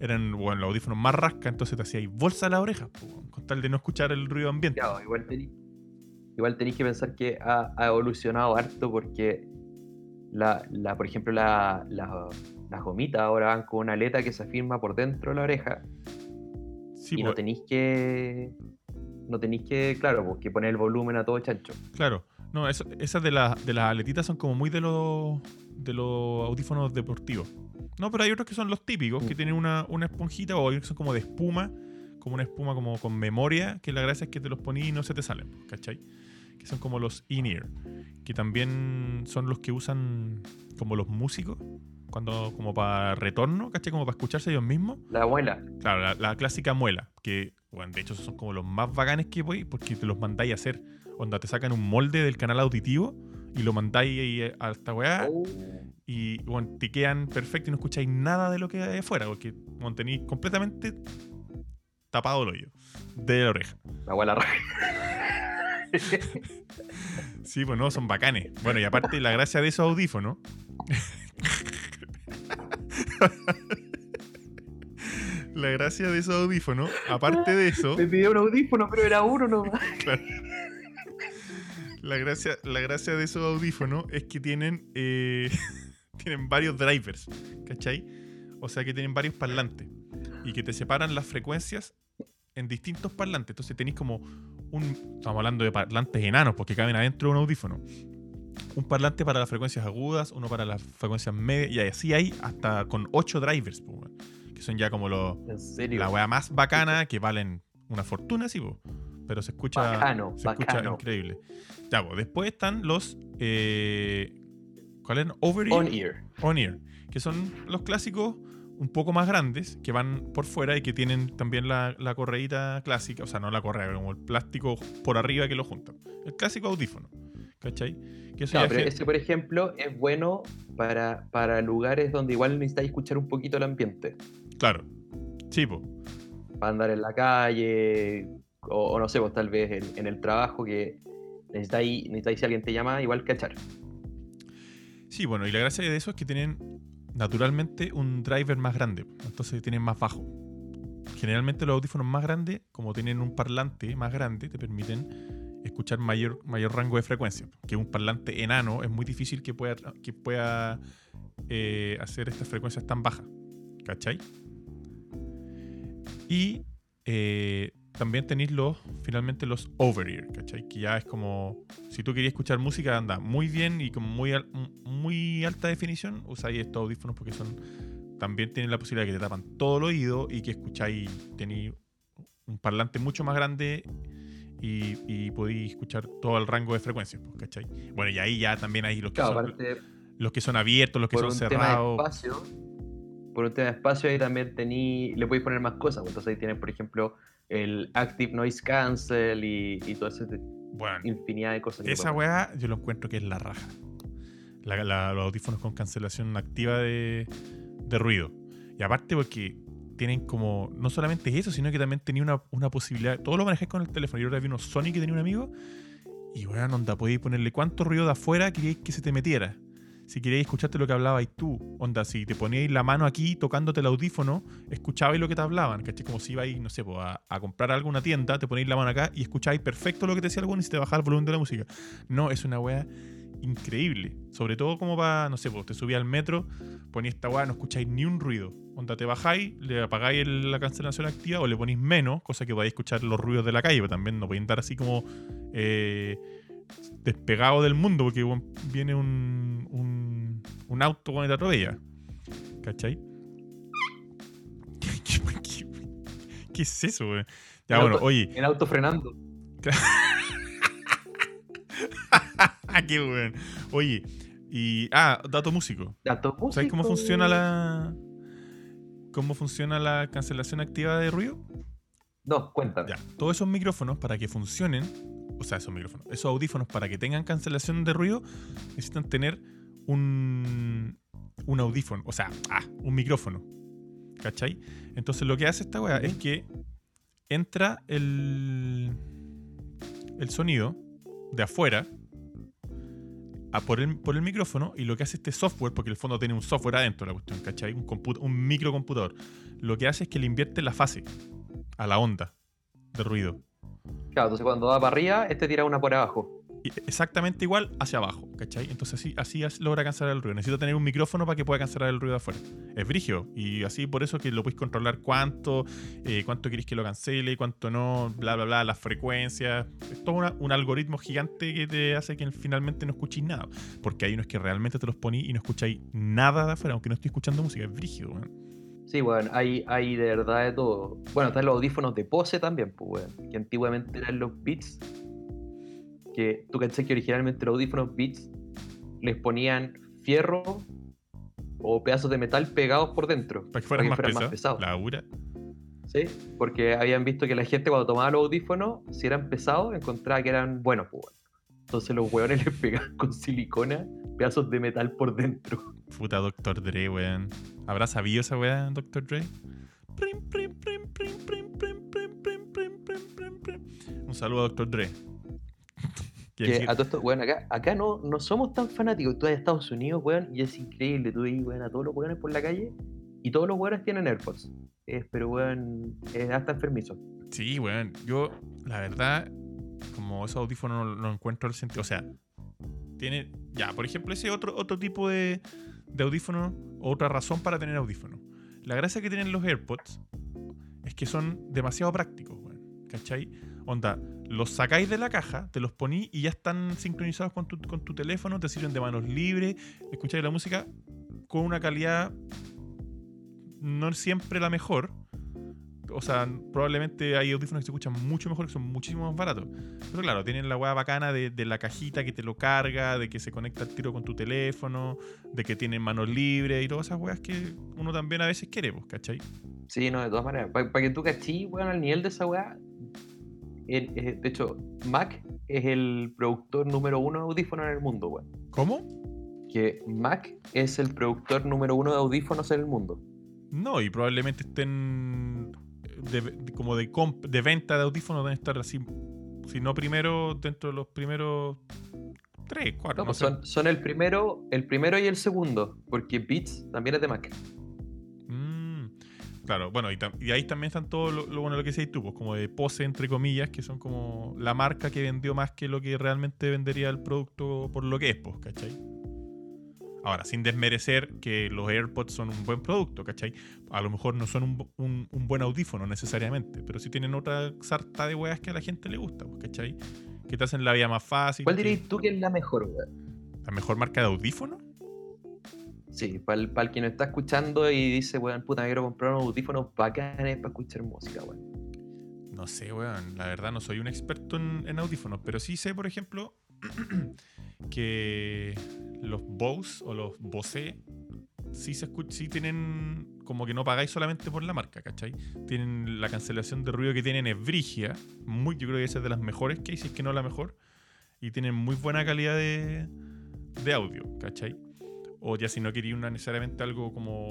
[SPEAKER 1] eran, bueno, los audífonos más rasca, entonces te hacíais bolsa a la oreja, po, con tal de no escuchar el ruido ambiente.
[SPEAKER 3] Igual tenéis igual que pensar que ha, ha evolucionado harto porque, la, la, por ejemplo, la, la- las gomitas ahora van con una aleta que se afirma por dentro de la oreja
[SPEAKER 1] Sí,
[SPEAKER 3] y no tenéis que. No tenéis que, claro, pues, que poner el volumen a todo chancho.
[SPEAKER 1] claro. No, eso- esas de, la- de las aletitas son como muy de los, de los audífonos deportivos. No, pero hay otros que son los típicos, que
[SPEAKER 3] Mm.
[SPEAKER 1] tienen una, una esponjita o que son como de espuma, como una espuma como con memoria, que la gracia es que te los ponís y no se te salen, ¿cachai? Que son como los in-ear, que también son los que usan como los músicos, cuando como para retorno, ¿cachai? Como para escucharse ellos mismos.
[SPEAKER 3] La abuela.
[SPEAKER 1] Claro, la, la clásica muela, que, bueno, de hecho esos son como los más bacanes que voy porque te los mandáis a hacer. Onda, te sacan un molde del canal auditivo y lo mandáis a esta weá
[SPEAKER 3] Oh.
[SPEAKER 1] y bueno, te quedan perfectos y no escucháis nada de lo que hay afuera porque bueno, tenéis completamente tapado el hoyo de la oreja.
[SPEAKER 3] La abuela raja.
[SPEAKER 1] Sí, pues no, son bacanes. Bueno, y aparte, la gracia de esos audífonos. la gracia de esos audífonos, aparte de eso.
[SPEAKER 3] Me pidió un audífono, pero era uno nomás.
[SPEAKER 1] Claro. La gracia, la gracia de esos audífonos es que tienen, eh, tienen varios drivers, ¿cachai? O sea que tienen varios parlantes y que te separan las frecuencias en distintos parlantes. Entonces tenéis como un. Estamos hablando de parlantes enanos porque caben adentro de un audífono. Un parlante para las frecuencias agudas, uno para las frecuencias medias, y así hay hasta con 8 drivers, weón, que son ya como los, la weá más bacana que valen una fortuna, sí, po. pero se escucha,
[SPEAKER 3] Bacano,
[SPEAKER 1] se escucha increíble. Ya, po, después están los. Eh, ¿Cuál eran? Over-ear.
[SPEAKER 3] On ear.
[SPEAKER 1] On-ear, que son los clásicos un poco más grandes, que van por fuera y que tienen también la, la correíta clásica, o sea, no la correa, como el plástico por arriba que lo juntan. El clásico audífono, ¿cachai? Que eso
[SPEAKER 3] No,
[SPEAKER 1] ya
[SPEAKER 3] pero
[SPEAKER 1] es-
[SPEAKER 3] ese, por ejemplo, es bueno para, para lugares donde igual necesitáis escuchar un poquito el ambiente.
[SPEAKER 1] Claro. Sí, po.
[SPEAKER 3] Para andar en la calle, o, o no sé, pues tal vez en, en el trabajo que necesitáis, necesitáis si alguien te llama, igual cachar.
[SPEAKER 1] Sí, bueno, y la gracia de eso es que tienen naturalmente un driver más grande, entonces tienen más bajo. Generalmente los audífonos más grandes, como tienen un parlante más grande, te permiten escuchar mayor, mayor rango de frecuencia. Que un parlante enano es muy difícil que pueda, que pueda eh, hacer estas frecuencias tan bajas. ¿Cachai? Y eh, también tenéis los, finalmente los over-ear, ¿cachai? Que ya es como, si tú querías escuchar música, anda muy bien y con muy, al- muy alta definición, usáis estos audífonos porque son, también tienen la posibilidad de que te tapan todo el oído y que escucháis, tenéis un parlante mucho más grande y, y podéis escuchar todo el rango de frecuencias, pues, ¿cachai? Bueno, y ahí ya también hay los que,
[SPEAKER 3] Claro,
[SPEAKER 1] son,
[SPEAKER 3] aparte,
[SPEAKER 1] los que son abiertos, los que
[SPEAKER 3] por
[SPEAKER 1] son
[SPEAKER 3] un tema de
[SPEAKER 1] cerrados.
[SPEAKER 3] espacio, por un tema de espacio ahí también tení, le podéis poner más cosas. pues, Entonces ahí tienen, por ejemplo, el Active Noise Cancel y, y toda esa
[SPEAKER 1] Bueno,
[SPEAKER 3] infinidad de cosas.
[SPEAKER 1] Esa weá yo lo encuentro que es la raja. La- la- los audífonos con cancelación activa de, de ruido. Y aparte porque tienen como, no solamente eso, sino que también tenía una, una posibilidad, todo lo manejé con el teléfono. Yo ahora vi unos Sony que tenía un amigo y weón, onda, podéis ponerle cuánto ruido de afuera queríais que se te metiera. Si queríais escucharte lo que hablabais tú, onda, si te poníais la mano aquí tocándote el audífono, escuchabais lo que te hablaban, ¿cachai? Como si ibais, no sé, po, a, comprar algo a una tienda, te ponéis la mano acá y escuchabais perfecto lo que te decía algo y se te bajaba el volumen de la música. No, es una weá increíble. Sobre todo como para, no sé, pues te subí al metro, ponéis esta weá, no escucháis ni un ruido. Onda, te bajáis, le apagáis la cancelación activa o le ponéis menos, cosa que podáis escuchar los ruidos de la calle, pero también no podéis andar así como eh, despegado del mundo, porque viene un, un auto con el atropella. ¿Cachai? ¿Qué, qué- qué- qué es eso, weón? Ya,
[SPEAKER 3] El
[SPEAKER 1] bueno,
[SPEAKER 3] auto-
[SPEAKER 1] oye,
[SPEAKER 3] El auto frenando.
[SPEAKER 1] qué weón. Oye, y. Ah, dato músico.
[SPEAKER 3] Dato
[SPEAKER 1] ¿Sabes cómo
[SPEAKER 3] músico.
[SPEAKER 1] funciona la. cómo funciona la cancelación activa de ruido?
[SPEAKER 3] No, cuéntame.
[SPEAKER 1] Ya, todos esos micrófonos para que funcionen, o sea, esos micrófonos, esos audífonos para que tengan cancelación de ruido, necesitan tener un, un audífono, o sea, ah, un micrófono. ¿Cachai? Entonces lo que hace esta weá es que entra el, el sonido de afuera a por, el, por el micrófono y lo que hace este software, porque el fondo tiene un software adentro la cuestión, ¿cachai? Un, un microcomputador. Lo que hace es que le invierte la fase a la onda de ruido.
[SPEAKER 3] Claro, entonces cuando va para arriba, este tira una por abajo.
[SPEAKER 1] Exactamente igual hacia abajo, ¿cachai? Entonces así, así as- logra cancelar el ruido. Necesita tener un micrófono para que pueda cancelar el ruido de afuera. Es brigio. Y así por eso que lo podéis controlar cuánto, eh, cuánto queréis que lo cancele, cuánto no, bla, bla, bla, las frecuencias. Es todo un algoritmo gigante que te hace que finalmente no escuchéis nada. Porque hay unos que realmente te los ponéis y no escucháis nada de afuera, aunque no estoy escuchando música. Es brígido, weón.
[SPEAKER 3] Sí, bueno, hay, hay de verdad de todo. Bueno, están los audífonos de pose también, pues. Que antiguamente eran los Beats que tú cachás que originalmente los audífonos Beats les ponían fierro o pedazos de metal pegados por dentro.
[SPEAKER 1] Para que fueran, más,
[SPEAKER 3] pesado,
[SPEAKER 1] más, pesados.
[SPEAKER 3] Sí, porque habían visto que la gente cuando tomaba los audífonos, si eran pesados, encontraba que eran buenos. Pues. Entonces los hueones les pegaban con silicona pedazos de metal por dentro.
[SPEAKER 1] Puta Dr. Dre, weón. ¿Habrá sabido esa weón, Dr. Dre? Un saludo a Dr. Dre.
[SPEAKER 4] Que
[SPEAKER 1] ahí
[SPEAKER 4] a todo esto, weón, acá, acá no, no somos tan fanáticos. Tú vas a Estados Unidos, weón, y es increíble. Tú ves, weón, a todos los weones por la calle y todos los weones tienen AirPods. Es, pero, weón, es hasta enfermizo.
[SPEAKER 1] Sí, weón. Yo, la verdad, como esos audífonos no, no encuentro el sentido. O sea, tiene. Ya, por ejemplo, ese otro, otro tipo de, de audífono, otra razón para tener audífonos. La gracia que tienen los AirPods es que son demasiado prácticos, weón. ¿Cachai? Onda, los sacáis de la caja, te los ponís y ya están sincronizados con tu, con tu teléfono, te sirven de manos libres, escucháis la música con una calidad no siempre la mejor. O sea, probablemente hay audífonos que se escuchan mucho mejor, que son muchísimo más baratos. Pero claro, tienen la weá bacana de, la cajita que te lo carga, de que se conecta al tiro con tu teléfono, de que tienen manos libres y todas esas weas que uno también a veces quiere, pues, ¿cachai?
[SPEAKER 4] Sí, no, de todas maneras. Para que tú cachí, weón, al nivel de esa weá. El- eh, de hecho, Mac es el productor número uno de audífonos en el mundo, weón.
[SPEAKER 1] ¿Cómo?
[SPEAKER 4] Que Mac es el productor número uno de audífonos en el mundo.
[SPEAKER 1] No, y probablemente estén de- de- como de, comp- de venta de audífonos, deben estar así, si no primero, dentro de los primeros tres, cuatro.
[SPEAKER 4] No,
[SPEAKER 1] no
[SPEAKER 4] pues
[SPEAKER 1] sé.
[SPEAKER 4] son, son el primero, el primero y el segundo, porque Beats también es de Mac.
[SPEAKER 1] Claro, bueno, y, ahí también están todo lo, lo bueno lo que decís tú, pues como de pose, entre comillas, que son como la marca que vendió más que lo que realmente vendería el producto por lo que es, pues, ¿cachai? Ahora, sin desmerecer que los AirPods son un buen producto, ¿cachai? A lo mejor no son un, un- un buen audífono necesariamente, pero sí tienen otra sarta de weas que a la gente le gusta, pues, ¿cachai? Que te hacen la vida más fácil.
[SPEAKER 4] ¿Cuál dirías tú que es la mejor, weón?
[SPEAKER 1] ¿La mejor marca de audífono?
[SPEAKER 4] Sí, para el, para el que nos está escuchando y dice, weón, puta, quiero comprar unos audífonos bacanes para escuchar música, weón.
[SPEAKER 1] No sé, weón. La verdad no soy un experto en, audífonos, pero sí sé, por ejemplo, que los Bose o los Bose sí, se escu- sí tienen como que no pagáis solamente por la marca, ¿cachai? Tienen la cancelación de ruido que tienen es brigia. Muy, yo creo que esa es de las mejores que hay, si es que no la mejor. Y tienen muy buena calidad de, de audio, ¿cachai? O ya si no quería una necesariamente algo como...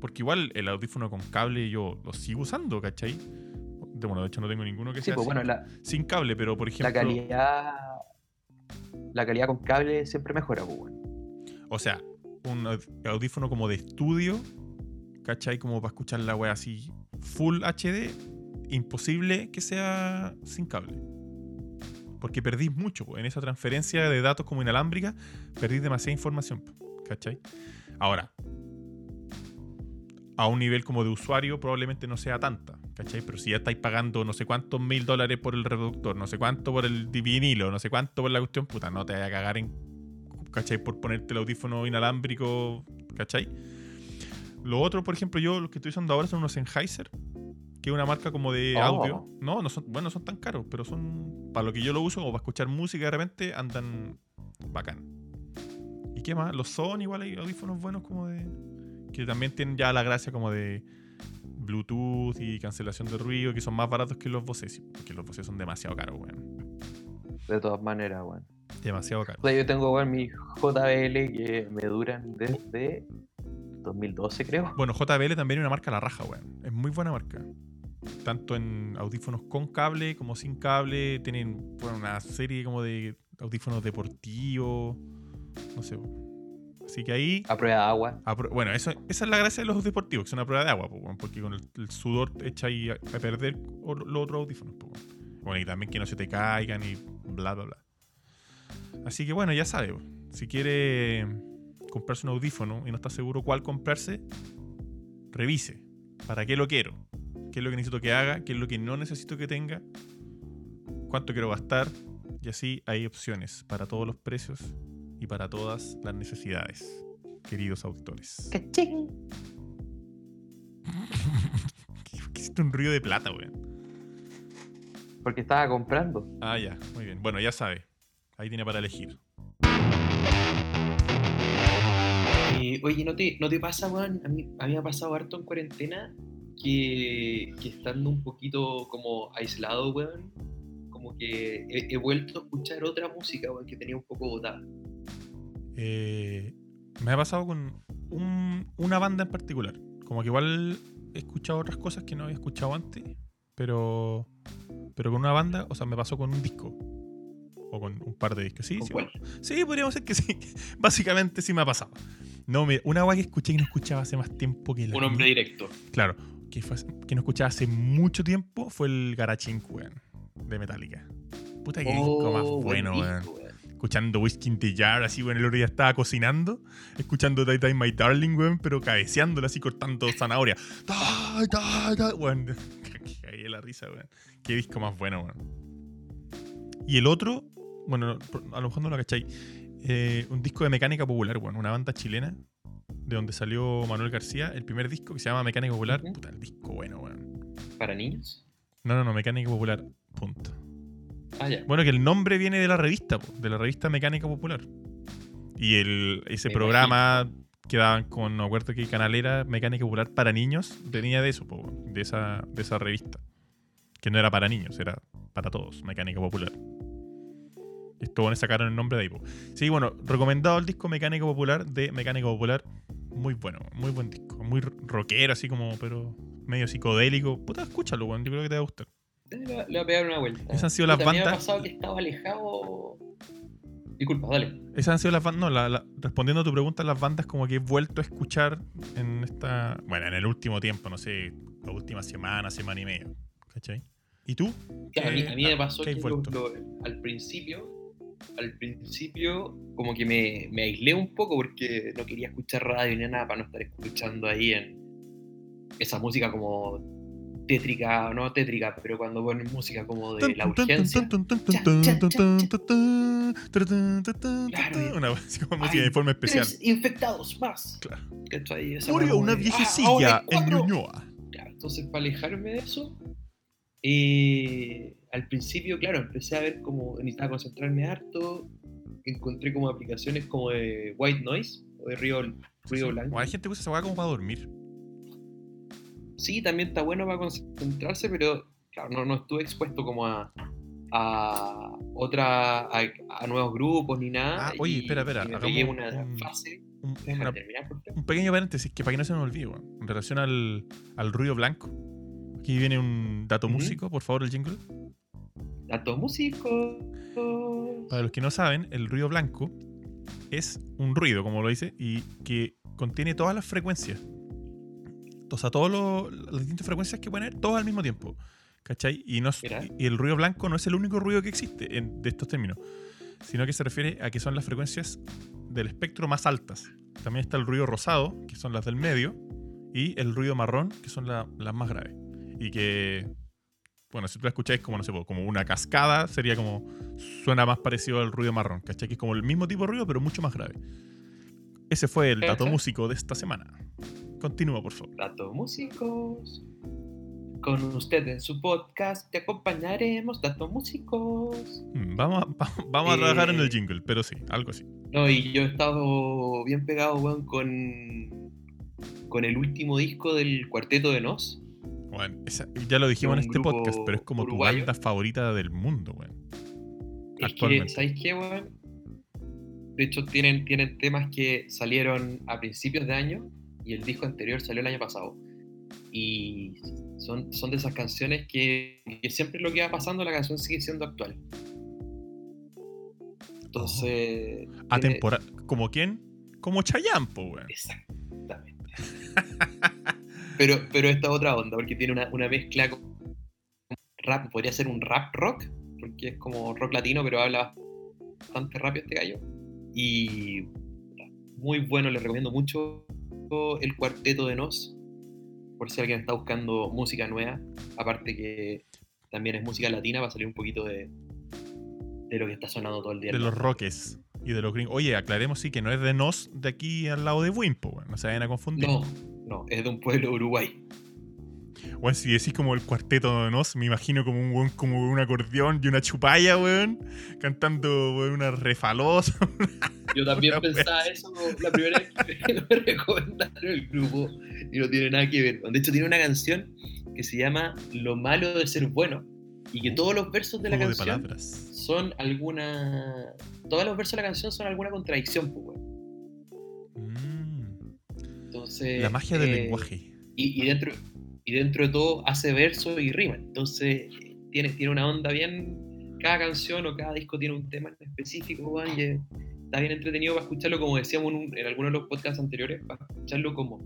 [SPEAKER 1] Porque igual el audífono con cable yo lo sigo usando, ¿cachai? De, bueno, de hecho no tengo ninguno que
[SPEAKER 4] Sí,
[SPEAKER 1] sea
[SPEAKER 4] pues
[SPEAKER 1] sin,
[SPEAKER 4] bueno, la,
[SPEAKER 1] sin cable, pero por ejemplo...
[SPEAKER 4] la calidad. La calidad con cable siempre mejora, pues.
[SPEAKER 1] O sea, un aud- audífono como de estudio, ¿cachai? Como para escuchar la wea así full HD, imposible que sea sin cable. Porque perdís mucho, po. en esa transferencia de datos como inalámbrica, perdís demasiada información, po, ¿cachai? Ahora, a un nivel como de usuario probablemente no sea tanta, ¿cachai? Pero si ya estáis pagando no sé cuántos mil dólares por el reproductor, no sé cuánto por el vinilo, no sé cuánto por la cuestión, puta, no te vayas a cagar en ¿cachai? Por ponerte el audífono inalámbrico, ¿cachai? Lo otro, por ejemplo, yo los que estoy usando ahora son unos Sennheiser, que es una marca como de
[SPEAKER 4] Oh.
[SPEAKER 1] audio. No, no son, bueno, no son tan caros, pero son, para lo que yo lo uso, como para escuchar música de repente, andan bacán. ¿Y qué más? Los Sony igual hay audífonos buenos como de... Que también tienen ya la gracia como de Bluetooth y cancelación de ruido, que son más baratos que los Bose, porque los Bose son demasiado caros, weón.
[SPEAKER 4] De todas maneras, weón.
[SPEAKER 1] Demasiado caros.
[SPEAKER 4] O sea, yo tengo, weón, mis JBL que me duran desde 2012, creo.
[SPEAKER 1] Bueno, JBL también es una marca a la raja, weón. Es muy buena marca. Tanto en audífonos con cable como sin cable. Tienen bueno, una serie como de audífonos deportivos. No sé. Así que ahí.
[SPEAKER 4] A prueba de agua.
[SPEAKER 1] a Bueno, eso, esa es la gracia de los deportivos, que son una prueba de agua, porque con el, el sudor te echa ahí a, a perder los otros audífonos. Bueno, y también que no se te caigan y bla, bla, bla. Así que bueno, ya sabes. Si quiere comprarse un audífono y no está seguro cuál comprarse, revise. ¿Para qué lo quiero? ¿Qué es lo que necesito que haga? ¿Qué es lo que no necesito que tenga? ¿Cuánto quiero gastar? Y así hay opciones para todos los precios y para todas las necesidades, queridos auditores.
[SPEAKER 4] ¡Cachín!
[SPEAKER 1] ¿Qué qué hiciste un ruido de plata, weón?
[SPEAKER 4] Porque estaba comprando.
[SPEAKER 1] Ah, ya, muy bien. Bueno, ya sabe. Ahí tiene para elegir.
[SPEAKER 3] Eh, oye, ¿no te, ¿no te pasa, weón? A mí, a mí me ha pasado harto en cuarentena que, que estando un poquito como aislado, weón, como que he, he vuelto a escuchar otra música, weón, que tenía un poco botada.
[SPEAKER 1] Eh, me ha pasado con un- una banda en particular. Como que igual he escuchado otras cosas que no había escuchado antes, pero, pero con una banda, o sea, me pasó con un disco. O con un par de discos. Sí,
[SPEAKER 3] ¿Con
[SPEAKER 1] sí. Sí, podríamos decir que sí. Básicamente sí me ha pasado. No, mira, una agua que escuché que no escuchaba hace más tiempo que la.
[SPEAKER 3] Un hombre directo.
[SPEAKER 1] Claro, que, fue, que no escuchaba hace mucho tiempo fue el Garachink, weón. De Metallica. Puta que disco más
[SPEAKER 3] Oh, buen
[SPEAKER 1] bueno, weón. Escuchando Whiskey in the Jar, así, weón. El otro día estaba cocinando. Escuchando Die Die My Darling, weón. Pero cabeceándola así, cortando zanahoria. Die, die, die, weón. Cagué la risa, weón. Qué disco más bueno, weón. Y el otro, bueno, a lo mejor no lo cacháis. eh, un disco de mecánica popular, weón. Una banda chilena. De donde salió Manuel García. El primer disco que se llama Mecánica Popular. Puta, el disco bueno, weón.
[SPEAKER 3] ¿Para niños?
[SPEAKER 1] No, no, no, Mecánica Popular. Punto.
[SPEAKER 3] Ah.
[SPEAKER 1] Bueno, que el nombre viene de la revista, po, de la revista Mecánica Popular. Y el, ese
[SPEAKER 3] Me
[SPEAKER 1] programa que daban con, no acuerdo qué canal era, Mecánica Popular para niños, venía de eso, po, de, esa, de esa revista. Que no era para niños, era para todos, Mecánica Popular. Estos sacaron el nombre de ahí. po. Sí, bueno, recomendado el disco Mecánica Popular de Mecánica Popular. Muy bueno, muy buen disco. Muy rockero, así como, pero medio psicodélico. Puta, escúchalo, weón. Yo creo que te va a gustar.
[SPEAKER 3] Le, voy a- le voy a pegar una vuelta.
[SPEAKER 1] Esas han sido las
[SPEAKER 3] Me ha
[SPEAKER 1] bandas-
[SPEAKER 3] pasado que estaba alejado. Disculpa, dale.
[SPEAKER 1] Esas han sido las bandas. No, la- la- respondiendo a tu pregunta, las bandas como que he vuelto a escuchar en esta. Bueno, en el último tiempo, no sé, la última semana, semana y media. ¿Cachai? ¿Y tú?
[SPEAKER 3] Claro, a, mí, a mí me pasó
[SPEAKER 1] ¿Qué
[SPEAKER 3] que lo- al principio, al principio, como que me, me aislé un poco porque no quería escuchar radio ni nada para no estar escuchando ahí en esa música como tétrica, no tétrica, pero cuando ponen música como de la urgencia. Claro,
[SPEAKER 1] Una como música de forma especial.
[SPEAKER 3] Infectados más.
[SPEAKER 1] Claro. Murió una
[SPEAKER 3] de, "Ah,
[SPEAKER 1] viejecilla en
[SPEAKER 3] cuatro".
[SPEAKER 1] Ñuñoa.
[SPEAKER 3] Claro, entonces para alejarme de eso, eh, al principio, claro, empecé a ver como necesitaba concentrarme harto, encontré como aplicaciones como de White Noise o de Río, Ruido Blanco.
[SPEAKER 1] O hay gente que usa esa weá como para dormir.
[SPEAKER 3] Sí, también está bueno para concentrarse, pero claro, no, no estuve expuesto como a, a otra a, a nuevos grupos ni nada.
[SPEAKER 1] Ah, oye,
[SPEAKER 3] y-
[SPEAKER 1] espera, espera,
[SPEAKER 3] y una
[SPEAKER 1] un-
[SPEAKER 3] fase.
[SPEAKER 1] Un, una-
[SPEAKER 3] terminar,
[SPEAKER 1] un pequeño paréntesis que para que no se me olvide, en relación al, al ruido blanco. Aquí viene un dato músico, por favor, el jingle.
[SPEAKER 3] Datos músicos.
[SPEAKER 1] Para los que no saben, el ruido blanco es un ruido, como lo dice, y que contiene todas las frecuencias. O sea, todas las distintas frecuencias que pueden haber, todas al mismo tiempo. ¿Cachai? Y, no, y el ruido blanco no es el único ruido que existe en- de estos términos, sino que se refiere a que son las frecuencias del espectro más altas. También está el ruido rosado, que son las del medio, y el ruido marrón, que son la- las más graves. Y que, bueno, si tú la escucháis como, no sé, como una cascada, sería como, suena más parecido al ruido marrón, ¿cachai? Que es como el mismo tipo de ruido, pero mucho más grave. Ese fue el dato músico de esta semana. Continúa, por favor.
[SPEAKER 3] Datos músicos. Con usted en su podcast te acompañaremos, datos músicos.
[SPEAKER 1] Mm, Vamos a, va- vamos a
[SPEAKER 3] Eh.
[SPEAKER 1] trabajar en el jingle, pero sí, algo así.
[SPEAKER 3] No, y yo he estado bien pegado, weón, con, con el último disco del Cuarteto de Nos.
[SPEAKER 1] Bueno, esa- ya lo dijimos en este podcast, pero es como
[SPEAKER 3] uruguayo.
[SPEAKER 1] tu banda favorita del mundo, weón.
[SPEAKER 3] Es que,
[SPEAKER 1] Actualmente.
[SPEAKER 3] ¿sabéis qué, weón? De hecho, tienen, tienen temas que salieron a principios de año y el disco anterior salió el año pasado. Y son, son de esas canciones que, que siempre lo que va pasando, la canción sigue siendo actual. Entonces. tiene-
[SPEAKER 1] Atemporal. ¿Como quién? Como Chayanne, po, weón.
[SPEAKER 3] Exactamente. pero, pero esta otra onda, porque tiene una, una mezcla con rap, podría ser un rap rock, porque es como rock latino, pero habla bastante rápido este gallo. Y muy bueno, les recomiendo mucho el cuarteto de Nos, por si alguien está buscando música nueva, aparte que también es música latina, va a salir un poquito de, de lo que está sonando todo el día.
[SPEAKER 1] De los roques y de los gringos. Oye, aclaremos sí que no es de Nos de aquí al lado de Wimpo. No se vayan a confundir.
[SPEAKER 3] No, no, es de un pueblo de Uruguay.
[SPEAKER 1] Weón, si decís como el cuarteto de Nos, me imagino como un como un acordeón y una chupalla, weón. Cantando weón, una refalosa.
[SPEAKER 3] Yo también pensaba eso la primera vez que me recomendaron el grupo y no tiene nada que ver. De hecho, tiene una canción que se llama Lo malo de ser bueno y que todos los versos de la canción son alguna. Todos los versos de la canción son alguna contradicción, pues, weón.
[SPEAKER 1] Mm,
[SPEAKER 3] Entonces.
[SPEAKER 1] la magia del
[SPEAKER 3] eh,
[SPEAKER 1] lenguaje.
[SPEAKER 3] Y, y dentro, y dentro de todo hace verso y rima. Entonces, tiene, tiene una onda bien cada canción o cada disco tiene un tema en específico, y es- está bien entretenido para escucharlo, como decíamos en, un- en algunos de los podcasts anteriores, para escucharlo como,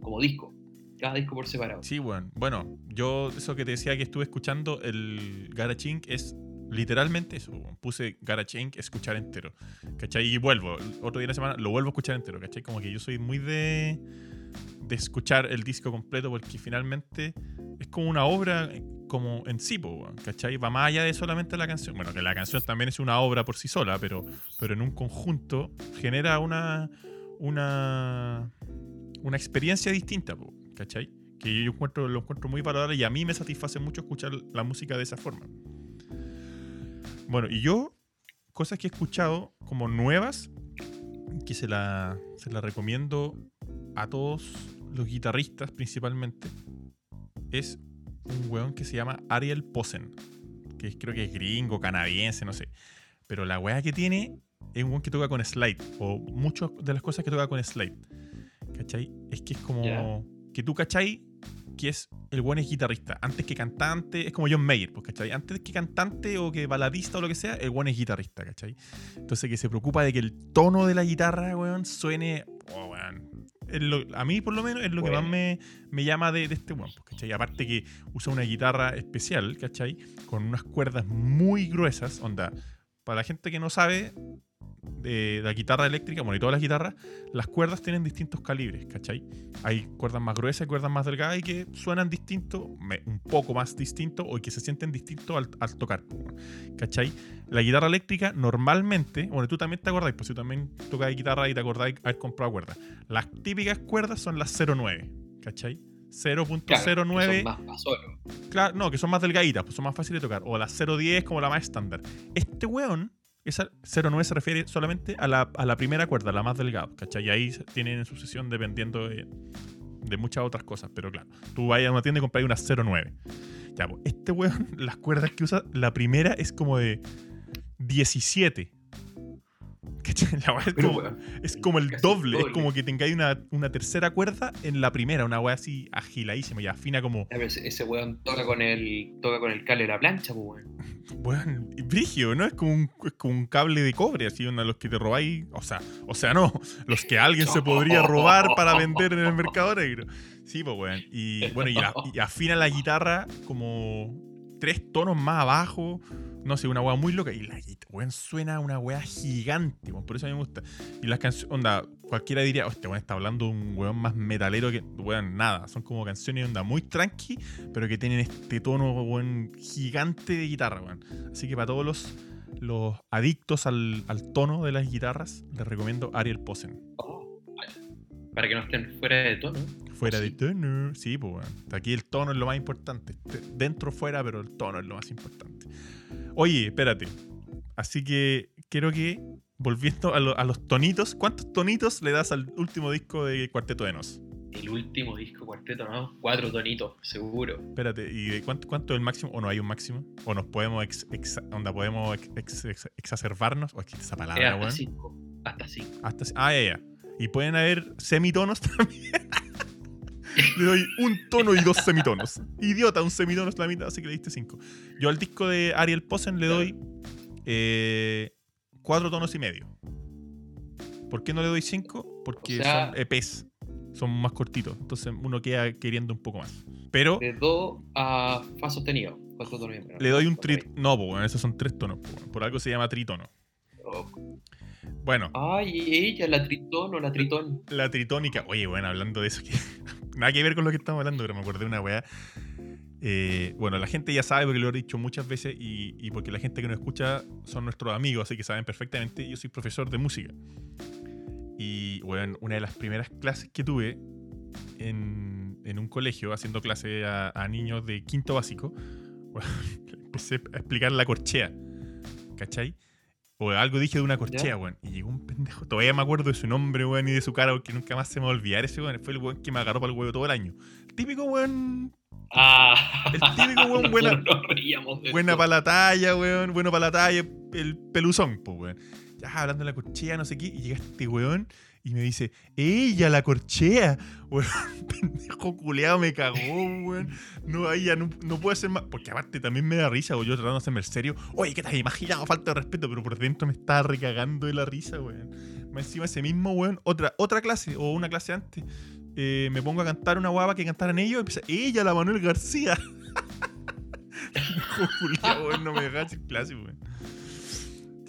[SPEAKER 3] como disco, cada disco por separado.
[SPEAKER 1] Sí, weón. Bueno, yo eso que te decía que estuve escuchando, el Garage Inc. es literalmente eso. Puse Garage Inc. escuchar entero. ¿Cachai? Y vuelvo. Otro día de la semana lo vuelvo a escuchar entero. ¿Cachai? Como que yo soy muy de, de escuchar el disco completo porque finalmente es como una obra eh, como en sí, ¿cachai? Va más allá de solamente la canción. Bueno, que la canción también es una obra por sí sola, pero, pero en un conjunto genera una, una, una experiencia distinta, ¿cachai? Que yo encuentro, lo encuentro muy valorable y a mí me satisface mucho escuchar la música de esa forma. Bueno, y yo, cosas que he escuchado como nuevas, que se la, se la recomiendo a todos los guitarristas principalmente, es un weón que se llama Ariel Posen, que creo que es gringo, canadiense, no sé. Pero la weá que tiene es un weón que toca con slide, o muchas de las cosas que toca con slide. ¿Cachai? Es que es como que tú, ¿cachai? Que es el weón es guitarrista. Antes que cantante, es como John Mayer, pues, ¿cachai? Antes que cantante o que baladista o lo que sea, el weón es guitarrista, ¿cachai? Entonces que se preocupa de que el tono de la guitarra, weón, suene. Oh, weón. Lo- a mí, por lo menos, es lo que más me, me llama de, de este weón, pues, ¿cachai? Aparte que usa una guitarra especial, ¿cachai? Con unas cuerdas muy gruesas, onda. Para la gente que no sabe de la guitarra eléctrica, bueno, y todas las guitarras, las cuerdas tienen distintos calibres, ¿cachai? Hay cuerdas más gruesas cuerdas más delgadas y que suenan distinto, un poco más distinto o que se sienten distintos al, al tocar. ¿cachai? La guitarra eléctrica normalmente, bueno, tú también te acordáis, pues tú también tocas guitarra y te acordáis haber comprado cuerdas. Las típicas cuerdas son las 09, ¿cachai? 0.09
[SPEAKER 3] Claro, más.
[SPEAKER 1] Claro, no, que son más delgaditas, pues son más fáciles de tocar. O la 010 como la más estándar. Este weón, esa 09 se refiere solamente a la, a la primera cuerda, la más delgada, ¿cachai? Y ahí tienen sucesión dependiendo de, de muchas otras cosas. Pero claro, tú vayas a una tienda y compras una 09. Ya, pues, este weón, las cuerdas que usa, la primera es como de 17. Es como,
[SPEAKER 3] weón,
[SPEAKER 1] es como el doble, es como que tengáis una, una tercera cuerda en la primera, una weá así agiladísima y afina como,
[SPEAKER 3] pero ese, ese weón toca con el, toca con el cable de la plancha, pues, weón.
[SPEAKER 1] Bueno, brigio, ¿no? Es como, un, es como un cable de cobre, así, uno de los que te robáis. O sea, o sea, no, los que alguien se podría robar para vender en el mercado negro. Sí, pues, weón. Y bueno, y, la- y afina la guitarra como tres tonos más abajo. No sé, una weá muy loca. Y la weón, suena una weá gigante, weón. Por eso a mí me gusta. Y las canciones, onda, cualquiera diría, oh, este weón está hablando de un weón más metalero que, weón, nada. Son como canciones, onda, muy tranqui, pero que tienen este tono, weón, gigante de guitarra, weón. Así que para todos los, los adictos al, al tono de las guitarras, les recomiendo Ariel Posen.
[SPEAKER 3] Oh, para que no estén fuera de tono.
[SPEAKER 1] Fuera de
[SPEAKER 3] Sí.
[SPEAKER 1] tono. Sí, pues, weón. Aquí el tono es lo más importante. Te- Dentro, fuera, pero el tono es lo más importante. Oye, espérate. Así que quiero que, volviendo a, lo- a los tonitos, ¿cuántos tonitos le das al último disco de Cuarteto de Nos?
[SPEAKER 3] El último disco cuarteto, ¿no? Cuatro tonitos, seguro.
[SPEAKER 1] Espérate, ¿y de cuánto, cuánto es el máximo? ¿O no hay un máximo? ¿O nos podemos, ex- ex- onda, podemos ex- ex- ex- exacerbarnos? ¿O esa
[SPEAKER 3] Es
[SPEAKER 1] palabra,
[SPEAKER 3] hasta
[SPEAKER 1] weón?
[SPEAKER 3] cinco. Hasta cinco.
[SPEAKER 1] Hasta, ah, ya, ya. Y pueden haber semitonos también. Le doy un tono y dos semitonos. Idiota, un semitono es la mitad, así que le diste cinco. Yo al disco de Ariel Posen le doy eh, cuatro tonos y medio. ¿Por qué no le doy cinco? Porque
[SPEAKER 3] O sea-
[SPEAKER 1] son EPs. Son más cortitos. Entonces uno queda queriendo un poco más. Pero
[SPEAKER 3] De do a fa sostenido. Cuatro tonos y medio.
[SPEAKER 1] le doy un
[SPEAKER 3] Por ahí.
[SPEAKER 1] trit. No, pues bueno, esos son tres tonos. Por algo se llama tritono.
[SPEAKER 3] Oh.
[SPEAKER 1] Bueno,
[SPEAKER 3] Ay, ella, la tritón o la tritón.
[SPEAKER 1] La tritónica. Oye, bueno, hablando de eso, que nada que ver con lo que estamos hablando, pero me acordé de una weá. Eh, bueno, la gente ya sabe porque lo he dicho muchas veces y, y porque la gente que nos escucha son nuestros amigos, así que saben perfectamente. Yo soy profesor de música. Y, bueno, una de las primeras clases que tuve en, en un colegio, haciendo clase a, a niños de quinto básico, weón, empecé a explicar la corchea. ¿Cachai? O algo dije de una corchea, weón. Y llegó un pendejo. Todavía me acuerdo de su nombre, weón, y de su cara, porque nunca más se me va a olvidar ese weón. Fue el weón que me agarró para el huevo todo el año. El típico weón.
[SPEAKER 3] Ah.
[SPEAKER 1] El típico weón buena,
[SPEAKER 3] reíamos de
[SPEAKER 1] buena para la talla, weón. Bueno para la talla, el peluzón, pues, weón. ya hablando de la corchea, no sé qué, y llega este weón y me dice, ¡Ella, la corchea! Weón, pendejo culeado me cagó, weón. No, ya no, no puedo hacer más. Porque aparte también me da risa, weón. Yo tratando de hacerme el serio. Oye, ¿qué te has imaginado? Falta de respeto, pero por dentro me estaba recagando de la risa, weón. Encima ese mismo, weón, otra, otra clase, o una clase antes, eh, me pongo a cantar una guapa que cantaran ellos y empieza, ella, la Manuel García. Pendejo culiao, weón, no me dejas hacer clase, weón.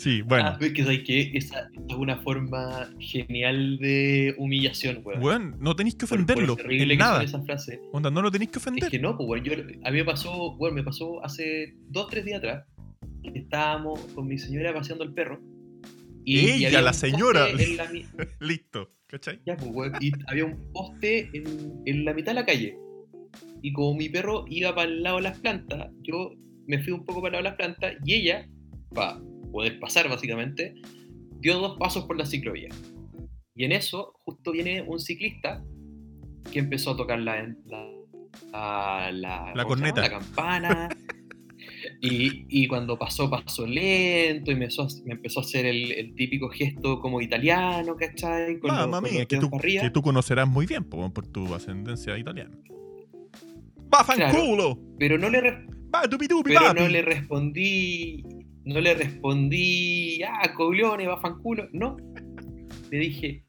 [SPEAKER 1] Sí, bueno.
[SPEAKER 3] Ah, es que sabes que esa, esa es una forma genial de humillación, weón.
[SPEAKER 1] Weón, no tenéis que
[SPEAKER 3] Por- por
[SPEAKER 1] ofenderlo.
[SPEAKER 3] terrible
[SPEAKER 1] en
[SPEAKER 3] que
[SPEAKER 1] nada.
[SPEAKER 3] son esas frases.
[SPEAKER 1] Onda, no lo tenéis que
[SPEAKER 3] Es
[SPEAKER 1] ofender.
[SPEAKER 3] que no, pues, weón. Yo, a mí me pasó, bueno, me pasó hace dos, tres días atrás. que Estábamos con mi señora paseando el perro.
[SPEAKER 1] Ella,
[SPEAKER 3] había
[SPEAKER 1] la señora.
[SPEAKER 3] la
[SPEAKER 1] Listo, ¿cachai?
[SPEAKER 3] Ya, pues, weón, y había un poste en, en la mitad de la calle. Y como mi perro iba para el lado de las plantas, yo me fui un poco para el lado de las plantas y ella, para poder pasar básicamente, dio dos pasos por la ciclovía. Y en eso, justo viene un ciclista que empezó a tocar la, la, la, la-
[SPEAKER 1] La corneta.
[SPEAKER 3] la campana. Y, y cuando pasó, pasó lento y me empezó, a- me empezó a hacer el, el típico gesto como italiano, ¿cachai? Con los-
[SPEAKER 1] Mamma
[SPEAKER 3] con
[SPEAKER 1] mía,
[SPEAKER 3] los
[SPEAKER 1] que tú, que tú conocerás muy bien po, por tu ascendencia italiana. ¡Bafanculo!
[SPEAKER 3] Pero no le, res-
[SPEAKER 1] ¡Va, tupi tupi,
[SPEAKER 3] pero no le respondí, no le respondí, ah, coglione, va fanculo. No. Le dije,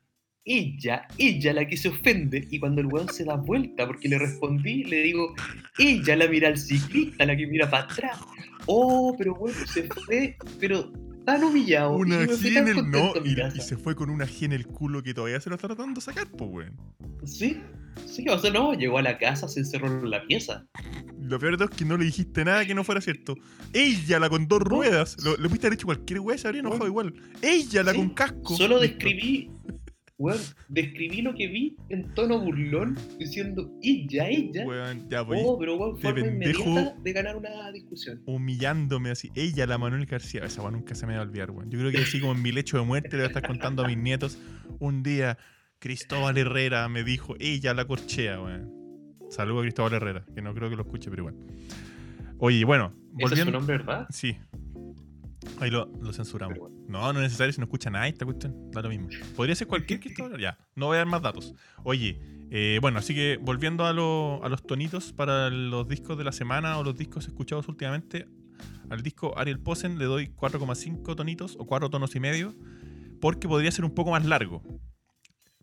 [SPEAKER 3] ella, ella la que se ofende. Y cuando el weón se da vuelta, porque le respondí, le digo, ella la mira al ciclista, la que mira para atrás. Oh, pero bueno, se fue, pero tan humillado. y
[SPEAKER 1] Una
[SPEAKER 3] fui
[SPEAKER 1] G en el no, y, y se fue con una G en el culo que todavía se lo está tratando de sacar, pues, weón.
[SPEAKER 3] Sí, sí, o sea, no, llegó a la casa, se encerró en la pieza.
[SPEAKER 1] Lo peor de todo es que no le dijiste nada que no fuera cierto. Ella, la con dos ruedas. Lo, le pudiste haber hecho cualquier weá, se habría enojado
[SPEAKER 3] No.
[SPEAKER 1] igual. Ella, la
[SPEAKER 3] Sí,
[SPEAKER 1] con casco.
[SPEAKER 3] Solo describí, weón, describí lo que vi en tono burlón, diciendo ella, ella.
[SPEAKER 1] Weón, ya voy.
[SPEAKER 3] Oh, pero weón, forma
[SPEAKER 1] pendejo.
[SPEAKER 3] inmediata de ganar una discusión.
[SPEAKER 1] humillándome así. Ella, la Manuel García. Esa weá nunca se me va a olvidar, weón. Yo creo que así como en mi lecho de muerte le voy a estar contando a mis nietos. Un día, Cristóbal Herrera me dijo, ella la corchea, weón. Saludo a Cristóbal Herrera, que no creo que lo escuche, pero igual. Oye, bueno,
[SPEAKER 3] ¿Ese es su
[SPEAKER 1] volviendo.
[SPEAKER 3] nombre, verdad?
[SPEAKER 1] Sí. Ahí lo, lo censuramos.
[SPEAKER 3] Bueno.
[SPEAKER 1] No, no es necesario si no escucha nadie esta cuestión. Da lo mismo. Podría ser cualquier Cristóbal. Ya, no voy a dar más datos. Oye, eh, bueno, así que volviendo a, lo- a los tonitos para los discos de la semana o los discos escuchados últimamente, al disco Ariel Posen le doy 4,5 tonitos o 4 tonos y medio, porque podría ser un poco más largo.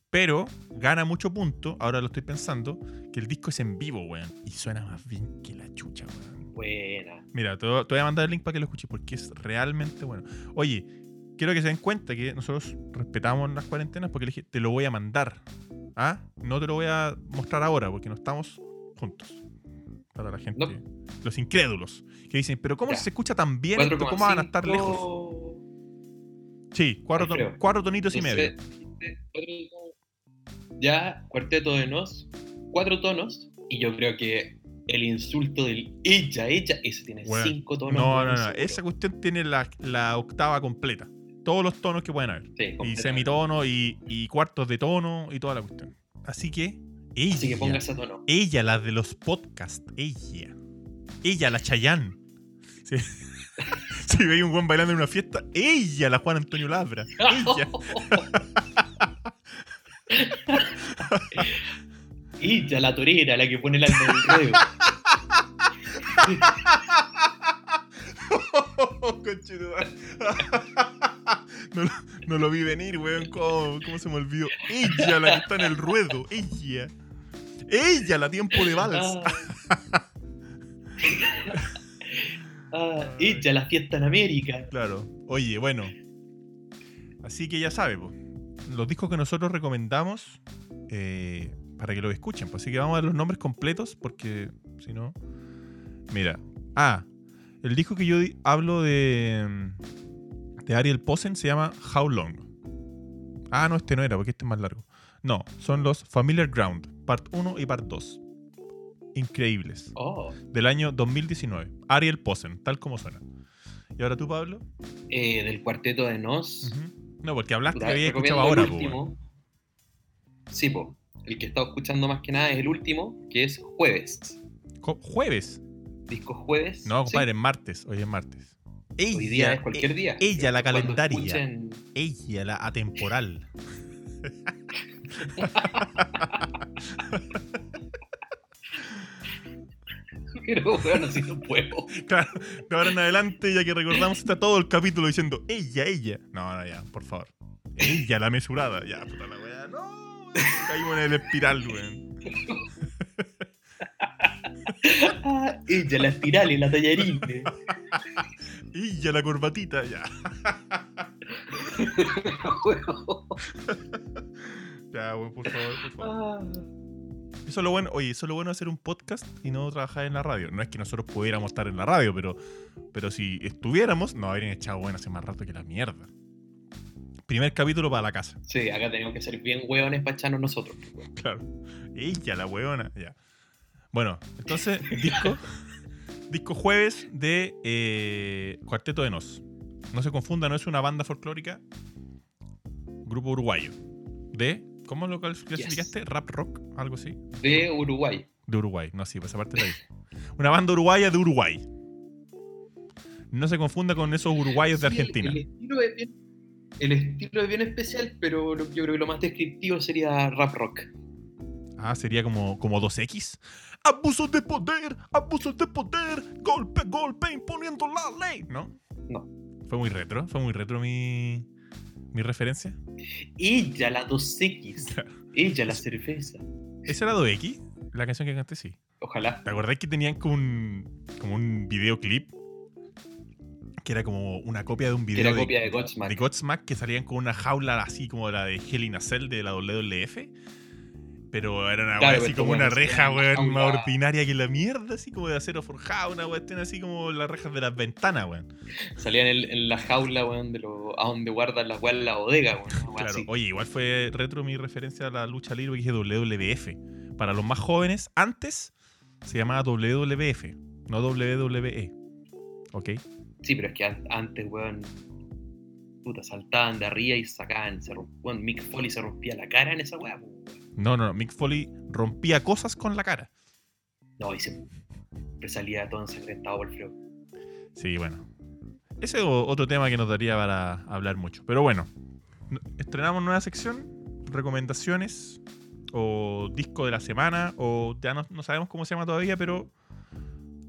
[SPEAKER 1] Pero gana mucho punto, ahora lo estoy pensando, que el disco es en vivo, weón. Y suena más bien que la chucha, weón.
[SPEAKER 3] Buena.
[SPEAKER 1] Mira, te, voy- te voy a mandar el link para que lo escuches porque es realmente bueno. Oye, quiero que se den cuenta que nosotros respetamos las cuarentenas porque le dije, te lo voy a mandar. ¿Ah? No te lo voy a mostrar ahora porque no estamos juntos. Para la gente,
[SPEAKER 3] No.
[SPEAKER 1] los incrédulos, que dicen, pero ¿cómo
[SPEAKER 3] Ya.
[SPEAKER 1] se escucha tan bien esto? ¿Cómo van a estar lejos? Sí, cuatro, ton- cuatro tonitos y medio.
[SPEAKER 3] Ya, cuarteto de nos, cuatro tonos, y yo creo que el insulto del ella, ella, ese tiene
[SPEAKER 1] Bueno,
[SPEAKER 3] cinco tonos.
[SPEAKER 1] No, no, no. Esa cuestión tiene la, la octava completa. Todos los tonos que pueden haber.
[SPEAKER 3] Sí,
[SPEAKER 1] Y
[SPEAKER 3] completamente.
[SPEAKER 1] semitono y, y cuartos de tono y toda la cuestión. Así que ella,
[SPEAKER 3] Así que póngase a tono.
[SPEAKER 1] ella, la de los podcasts, ella. Ella, la Chayán. Si, si veis un buen bailando en una fiesta, ella, la Juan Antonio Labra. Ella.
[SPEAKER 3] Ella, la torera, la que pone el alma en el ruedo.
[SPEAKER 1] Conchetumare. no, lo- no lo vi venir, weón. ¿Cómo, cómo se me olvidó? Ella, la que está en el ruedo. Ella. Ella, la tiempo de vals.
[SPEAKER 3] Ah. Ah, ella, la fiesta en América.
[SPEAKER 1] Claro. Oye, bueno. Así que ya sabe, pues. Los discos que nosotros recomendamos eh, para que los escuchen. Pues. Así que vamos a ver los nombres completos porque si no. Mira. Ah, el disco que yo hablo de. de Ariel Posen se llama How Long. Ah, no, este no era porque este es más largo. No, son los Familiar Ground, part 1 y part 2. Increíbles.
[SPEAKER 3] Oh,
[SPEAKER 1] Del año 2019. Ariel Posen, tal como suena. Y ahora tú, Pablo.
[SPEAKER 3] eh, del cuarteto de Nos.
[SPEAKER 1] No, porque hablaste que había escuchado ahora, po, weón.
[SPEAKER 3] último. Sí, po. El que he estado escuchando más que nada es el último, que es Jueves.
[SPEAKER 1] ¿Jueves?
[SPEAKER 3] Disco Jueves.
[SPEAKER 1] No,
[SPEAKER 3] Sí.
[SPEAKER 1] compadre, es martes. Hoy es martes. Ella,
[SPEAKER 3] Hoy día es cualquier
[SPEAKER 1] e-
[SPEAKER 3] día.
[SPEAKER 1] Ella, la calendaria.
[SPEAKER 3] escuchen-
[SPEAKER 1] Ella, la atemporal.
[SPEAKER 3] Pero bueno, así no puedo.
[SPEAKER 1] Claro, de ahora en adelante, ya que recordamos, está todo el capítulo diciendo ella, ella. No, no, ya, por favor. Ella, la mesurada. Ya, puta la weá. No. Caímos en el espiral, weón.
[SPEAKER 3] Ah, ella, la espiral y la tallarina.
[SPEAKER 1] Ella, la corbatita. Ya. Ya, weón, por favor, por favor.
[SPEAKER 3] Ah.
[SPEAKER 1] Eso es lo bueno, oye, eso es lo bueno de hacer un podcast y no trabajar en la radio. No es que nosotros pudiéramos estar en la radio, pero, pero si estuviéramos, nos habrían echado bueno hace más rato que la mierda. Primer capítulo para la casa.
[SPEAKER 3] Sí, acá tenemos que ser bien hueones para echarnos nosotros.
[SPEAKER 1] Claro. Ella, la huevona. Ya. Bueno, entonces, disco. disco jueves de eh, Cuarteto de Nos. No se confunda, no es una banda folclórica. Grupo uruguayo. De. ¿Cómo lo clasificaste? ¿Rap rock? Algo así.
[SPEAKER 3] De Uruguay.
[SPEAKER 1] De Uruguay. No, sí, pues esa parte la dije. Una banda uruguaya de Uruguay. No se confunda con esos uruguayos de Argentina.
[SPEAKER 3] El, estilo es bien, el estilo es bien especial, pero yo creo que lo más descriptivo sería rap rock.
[SPEAKER 1] Ah, sería como, como 2X. Abusos de poder, abusos de poder, golpe, golpe, imponiendo la ley. ¿No?
[SPEAKER 3] No.
[SPEAKER 1] Fue muy retro, fue muy retro mi, mi referencia.
[SPEAKER 3] Ella, la 2X.
[SPEAKER 1] Claro.
[SPEAKER 3] Ella, la cerveza.
[SPEAKER 1] ¿Esa era 2X? La canción que canté, sí.
[SPEAKER 3] Ojalá.
[SPEAKER 1] ¿Te acordás que tenían como un, como un videoclip? Que era como una copia de un video
[SPEAKER 3] era
[SPEAKER 1] de,
[SPEAKER 3] copia de Godsmack.
[SPEAKER 1] de Godsmack que salían con una jaula así como la de Hell in a Cell de la WLF. Pero era una
[SPEAKER 3] Claro,
[SPEAKER 1] wea así
[SPEAKER 3] pero
[SPEAKER 1] como una reja, weón, más
[SPEAKER 3] jaula.
[SPEAKER 1] ordinaria que la mierda, así como de acero forjado, una cuestión así como las rejas de las ventanas, weón.
[SPEAKER 3] Salían en, en la jaula, weón, de lo, a donde guardan las weas en la bodega, weón.
[SPEAKER 1] Claro,
[SPEAKER 3] así.
[SPEAKER 1] oye, igual fue retro mi referencia a la lucha libre que dije WWF. Para los más jóvenes, antes se llamaba WWF, no WWE. ¿Ok?
[SPEAKER 3] Sí, pero es que an- antes, weón, puta, saltaban de arriba y sacaban, se romp- Mick Foley se rompía la cara en esa weón.
[SPEAKER 1] No, no, no. Mick Foley rompía cosas con la cara.
[SPEAKER 3] No, y siempre salía todo ensangrentado por el frío.
[SPEAKER 1] Sí, bueno. Ese es otro tema que nos daría para hablar mucho. Pero bueno, estrenamos nueva sección, recomendaciones o disco de la semana o ya no, no sabemos cómo se llama todavía, pero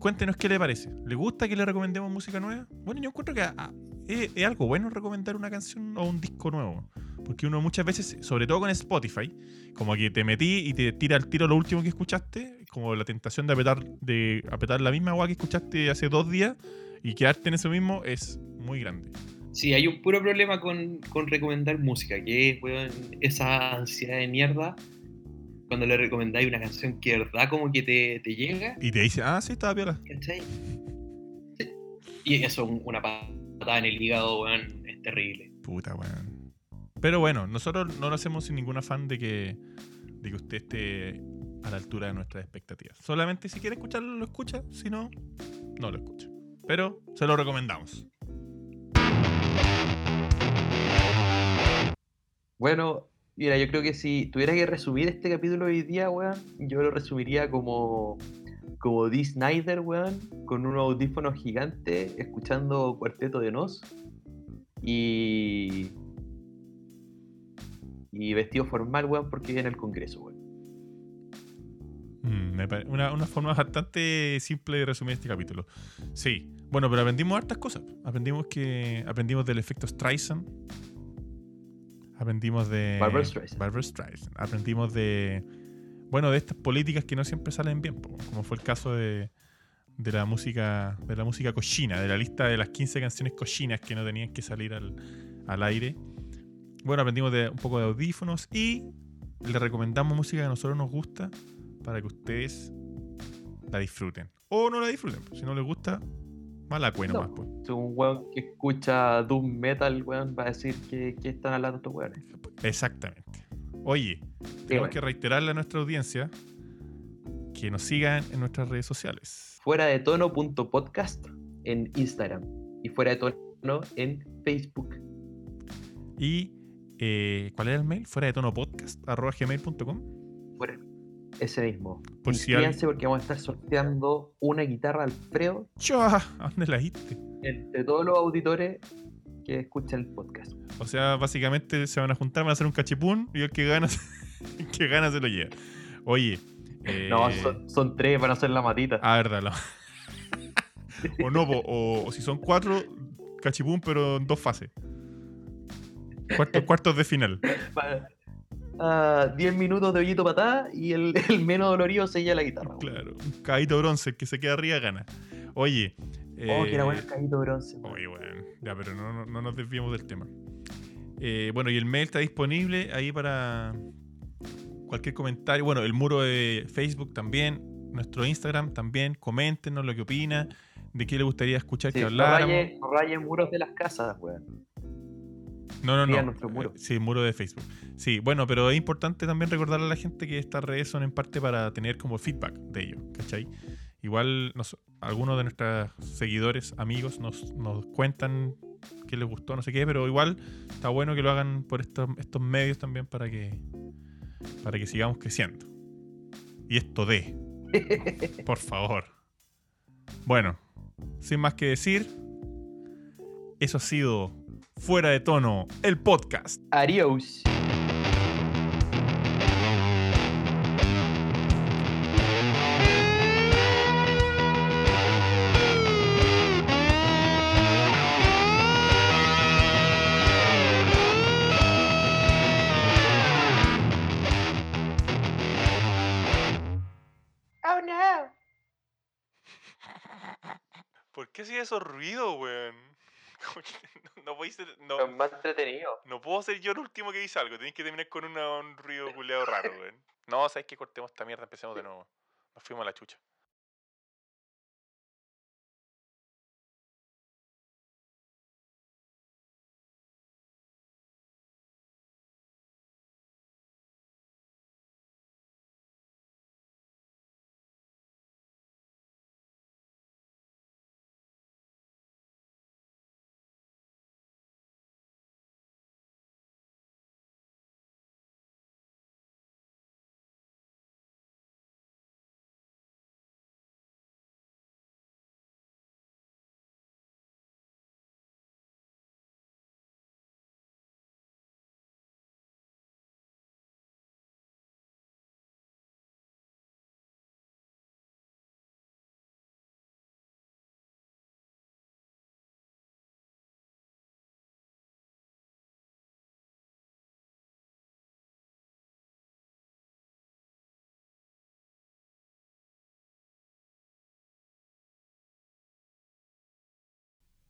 [SPEAKER 1] cuéntenos qué le parece. ¿Le gusta que le recomendemos música nueva? Bueno, yo encuentro que ah, es, es algo bueno recomendar una canción o un disco nuevo. Porque uno muchas veces, sobre todo con Spotify, como que te metí y te tira al tiro lo último que escuchaste, como la tentación de apretar, de apretar la misma agua que escuchaste hace dos días y quedarte en eso mismo es muy grande.
[SPEAKER 3] Sí, hay un puro problema con, con recomendar música, que es, esa ansiedad de mierda cuando le recomendáis una canción que de verdad como que te, te llega,
[SPEAKER 1] Y te dice, ah, sí, estaba piola.
[SPEAKER 3] ¿cachai? Sí. Y eso, un- una patada en el hígado, weón, es terrible.
[SPEAKER 1] Puta, weón. Pero bueno, nosotros no lo hacemos sin ningún afán de que, de que usted esté a la altura de nuestras expectativas. Solamente si quiere escucharlo, lo escucha. Si no, no lo escucha. Pero se lo recomendamos.
[SPEAKER 4] Bueno, mira, yo creo que si tuviera que resumir este capítulo hoy día, weón, yo lo resumiría como, como Dee Snyder, weón, con unos audífonos gigantes, escuchando Cuarteto de Nos y. y vestido formal, weón, porque viene el Congreso, weón.
[SPEAKER 1] Mm, una, una forma bastante simple de resumir este capítulo. Sí. Bueno, pero aprendimos hartas cosas. Aprendimos que. Aprendimos del efecto Streisand. Aprendimos de.
[SPEAKER 4] Barbra Streisand.
[SPEAKER 1] Barbra Streisand. Aprendimos de. Bueno, de estas políticas que no siempre salen bien, como fue el caso de, de la música. De la música cochina, de la lista de las 15 canciones cochinas que no tenían que salir al, al aire. Bueno, aprendimos de un poco de audífonos y le recomendamos música que a nosotros nos gusta para que ustedes la disfruten. O no la disfruten. Si no les gusta, mala cuena
[SPEAKER 4] No.
[SPEAKER 1] más, pues.
[SPEAKER 4] Si un weón que escucha Doom Metal, weón, va a decir que, que están hablando estos weones.
[SPEAKER 1] Exactamente. Oye, tenemos
[SPEAKER 4] bueno,
[SPEAKER 1] que reiterarle a nuestra audiencia que nos sigan en nuestras redes sociales.
[SPEAKER 4] fuera de tono.podcast en Instagram y fuera de tono en Facebook.
[SPEAKER 1] Y, eh, ¿cuál era el mail? Fuera de tono podcast, arroba gmail.com.
[SPEAKER 4] Ese mismo.
[SPEAKER 1] Por si
[SPEAKER 4] Inscríbanse porque vamos a estar sorteando una guitarra Alfredo
[SPEAKER 1] Chua, ¿A dónde la diste?
[SPEAKER 4] entre todos los auditores que escuchan el podcast.
[SPEAKER 1] O sea, básicamente se van a juntar, van a hacer un cachipún y el que gana, el que gana se lo lleva. Oye. eh,
[SPEAKER 4] No, son, son tres, van a hacer la matita.
[SPEAKER 1] Ah, verdad. la- o no, o, o si son cuatro, cachipún, pero en dos fases. Cuartos, cuartos de final.
[SPEAKER 4] ah, 10 minutos de hoyito patá y el, el menos dolorido sella la guitarra.
[SPEAKER 1] Claro, un caballito bronce, el que se queda arriba gana. Oye.
[SPEAKER 4] Oh, que era
[SPEAKER 1] eh,
[SPEAKER 4] bueno el caballito bronce. weón.
[SPEAKER 1] Oye, bueno, ya, pero no, no- no nos desviemos del tema. Eh, bueno, y el mail está disponible ahí para cualquier comentario. Bueno, el muro de Facebook también, nuestro Instagram también. Coméntenos lo que opina, de qué le gustaría escuchar
[SPEAKER 4] Sí,
[SPEAKER 1] que
[SPEAKER 4] no
[SPEAKER 1] habláramos.
[SPEAKER 4] rayen, no rayen muros de las casas, weón.
[SPEAKER 1] No, no, no.
[SPEAKER 4] nuestro muro.
[SPEAKER 1] Eh, Sí, muro de Facebook. Sí, bueno, pero es importante también recordarle a la gente que estas redes son en parte para tener como feedback de ellos, ¿cachai? Igual nos- algunos de nuestros seguidores, amigos, nos, nos cuentan qué les gustó, no sé qué, pero igual está bueno que lo hagan por estos, estos medios también para que, para que sigamos creciendo. Y esto de, por favor. Bueno, sin más que decir, eso ha sido Fuera de Tono, el podcast.
[SPEAKER 4] Adiós.
[SPEAKER 5] Oh no.
[SPEAKER 1] ¿Por qué hacía esos ruidos, weón? No, no podéis ser- no,
[SPEAKER 4] Es más entretenido.
[SPEAKER 1] no puedo ser yo el último que dice algo. Tenéis que terminar con una- un ruido culeado raro, weón. No, sabéis que cortemos esta mierda, empecemos de nuevo. Nos fuimos a la chucha.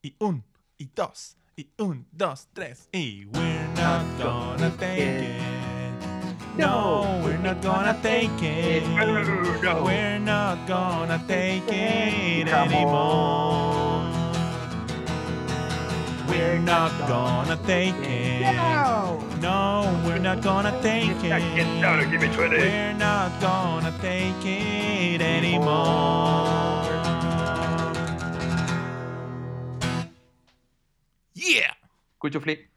[SPEAKER 1] Y un, y dos, y un, dos, tres, y we're not gonna take it. No, we're not gonna take it. We're not gonna take it anymore. We're not gonna take it. No, we're not gonna take it. We're not gonna take it anymore.
[SPEAKER 4] Cuchufli.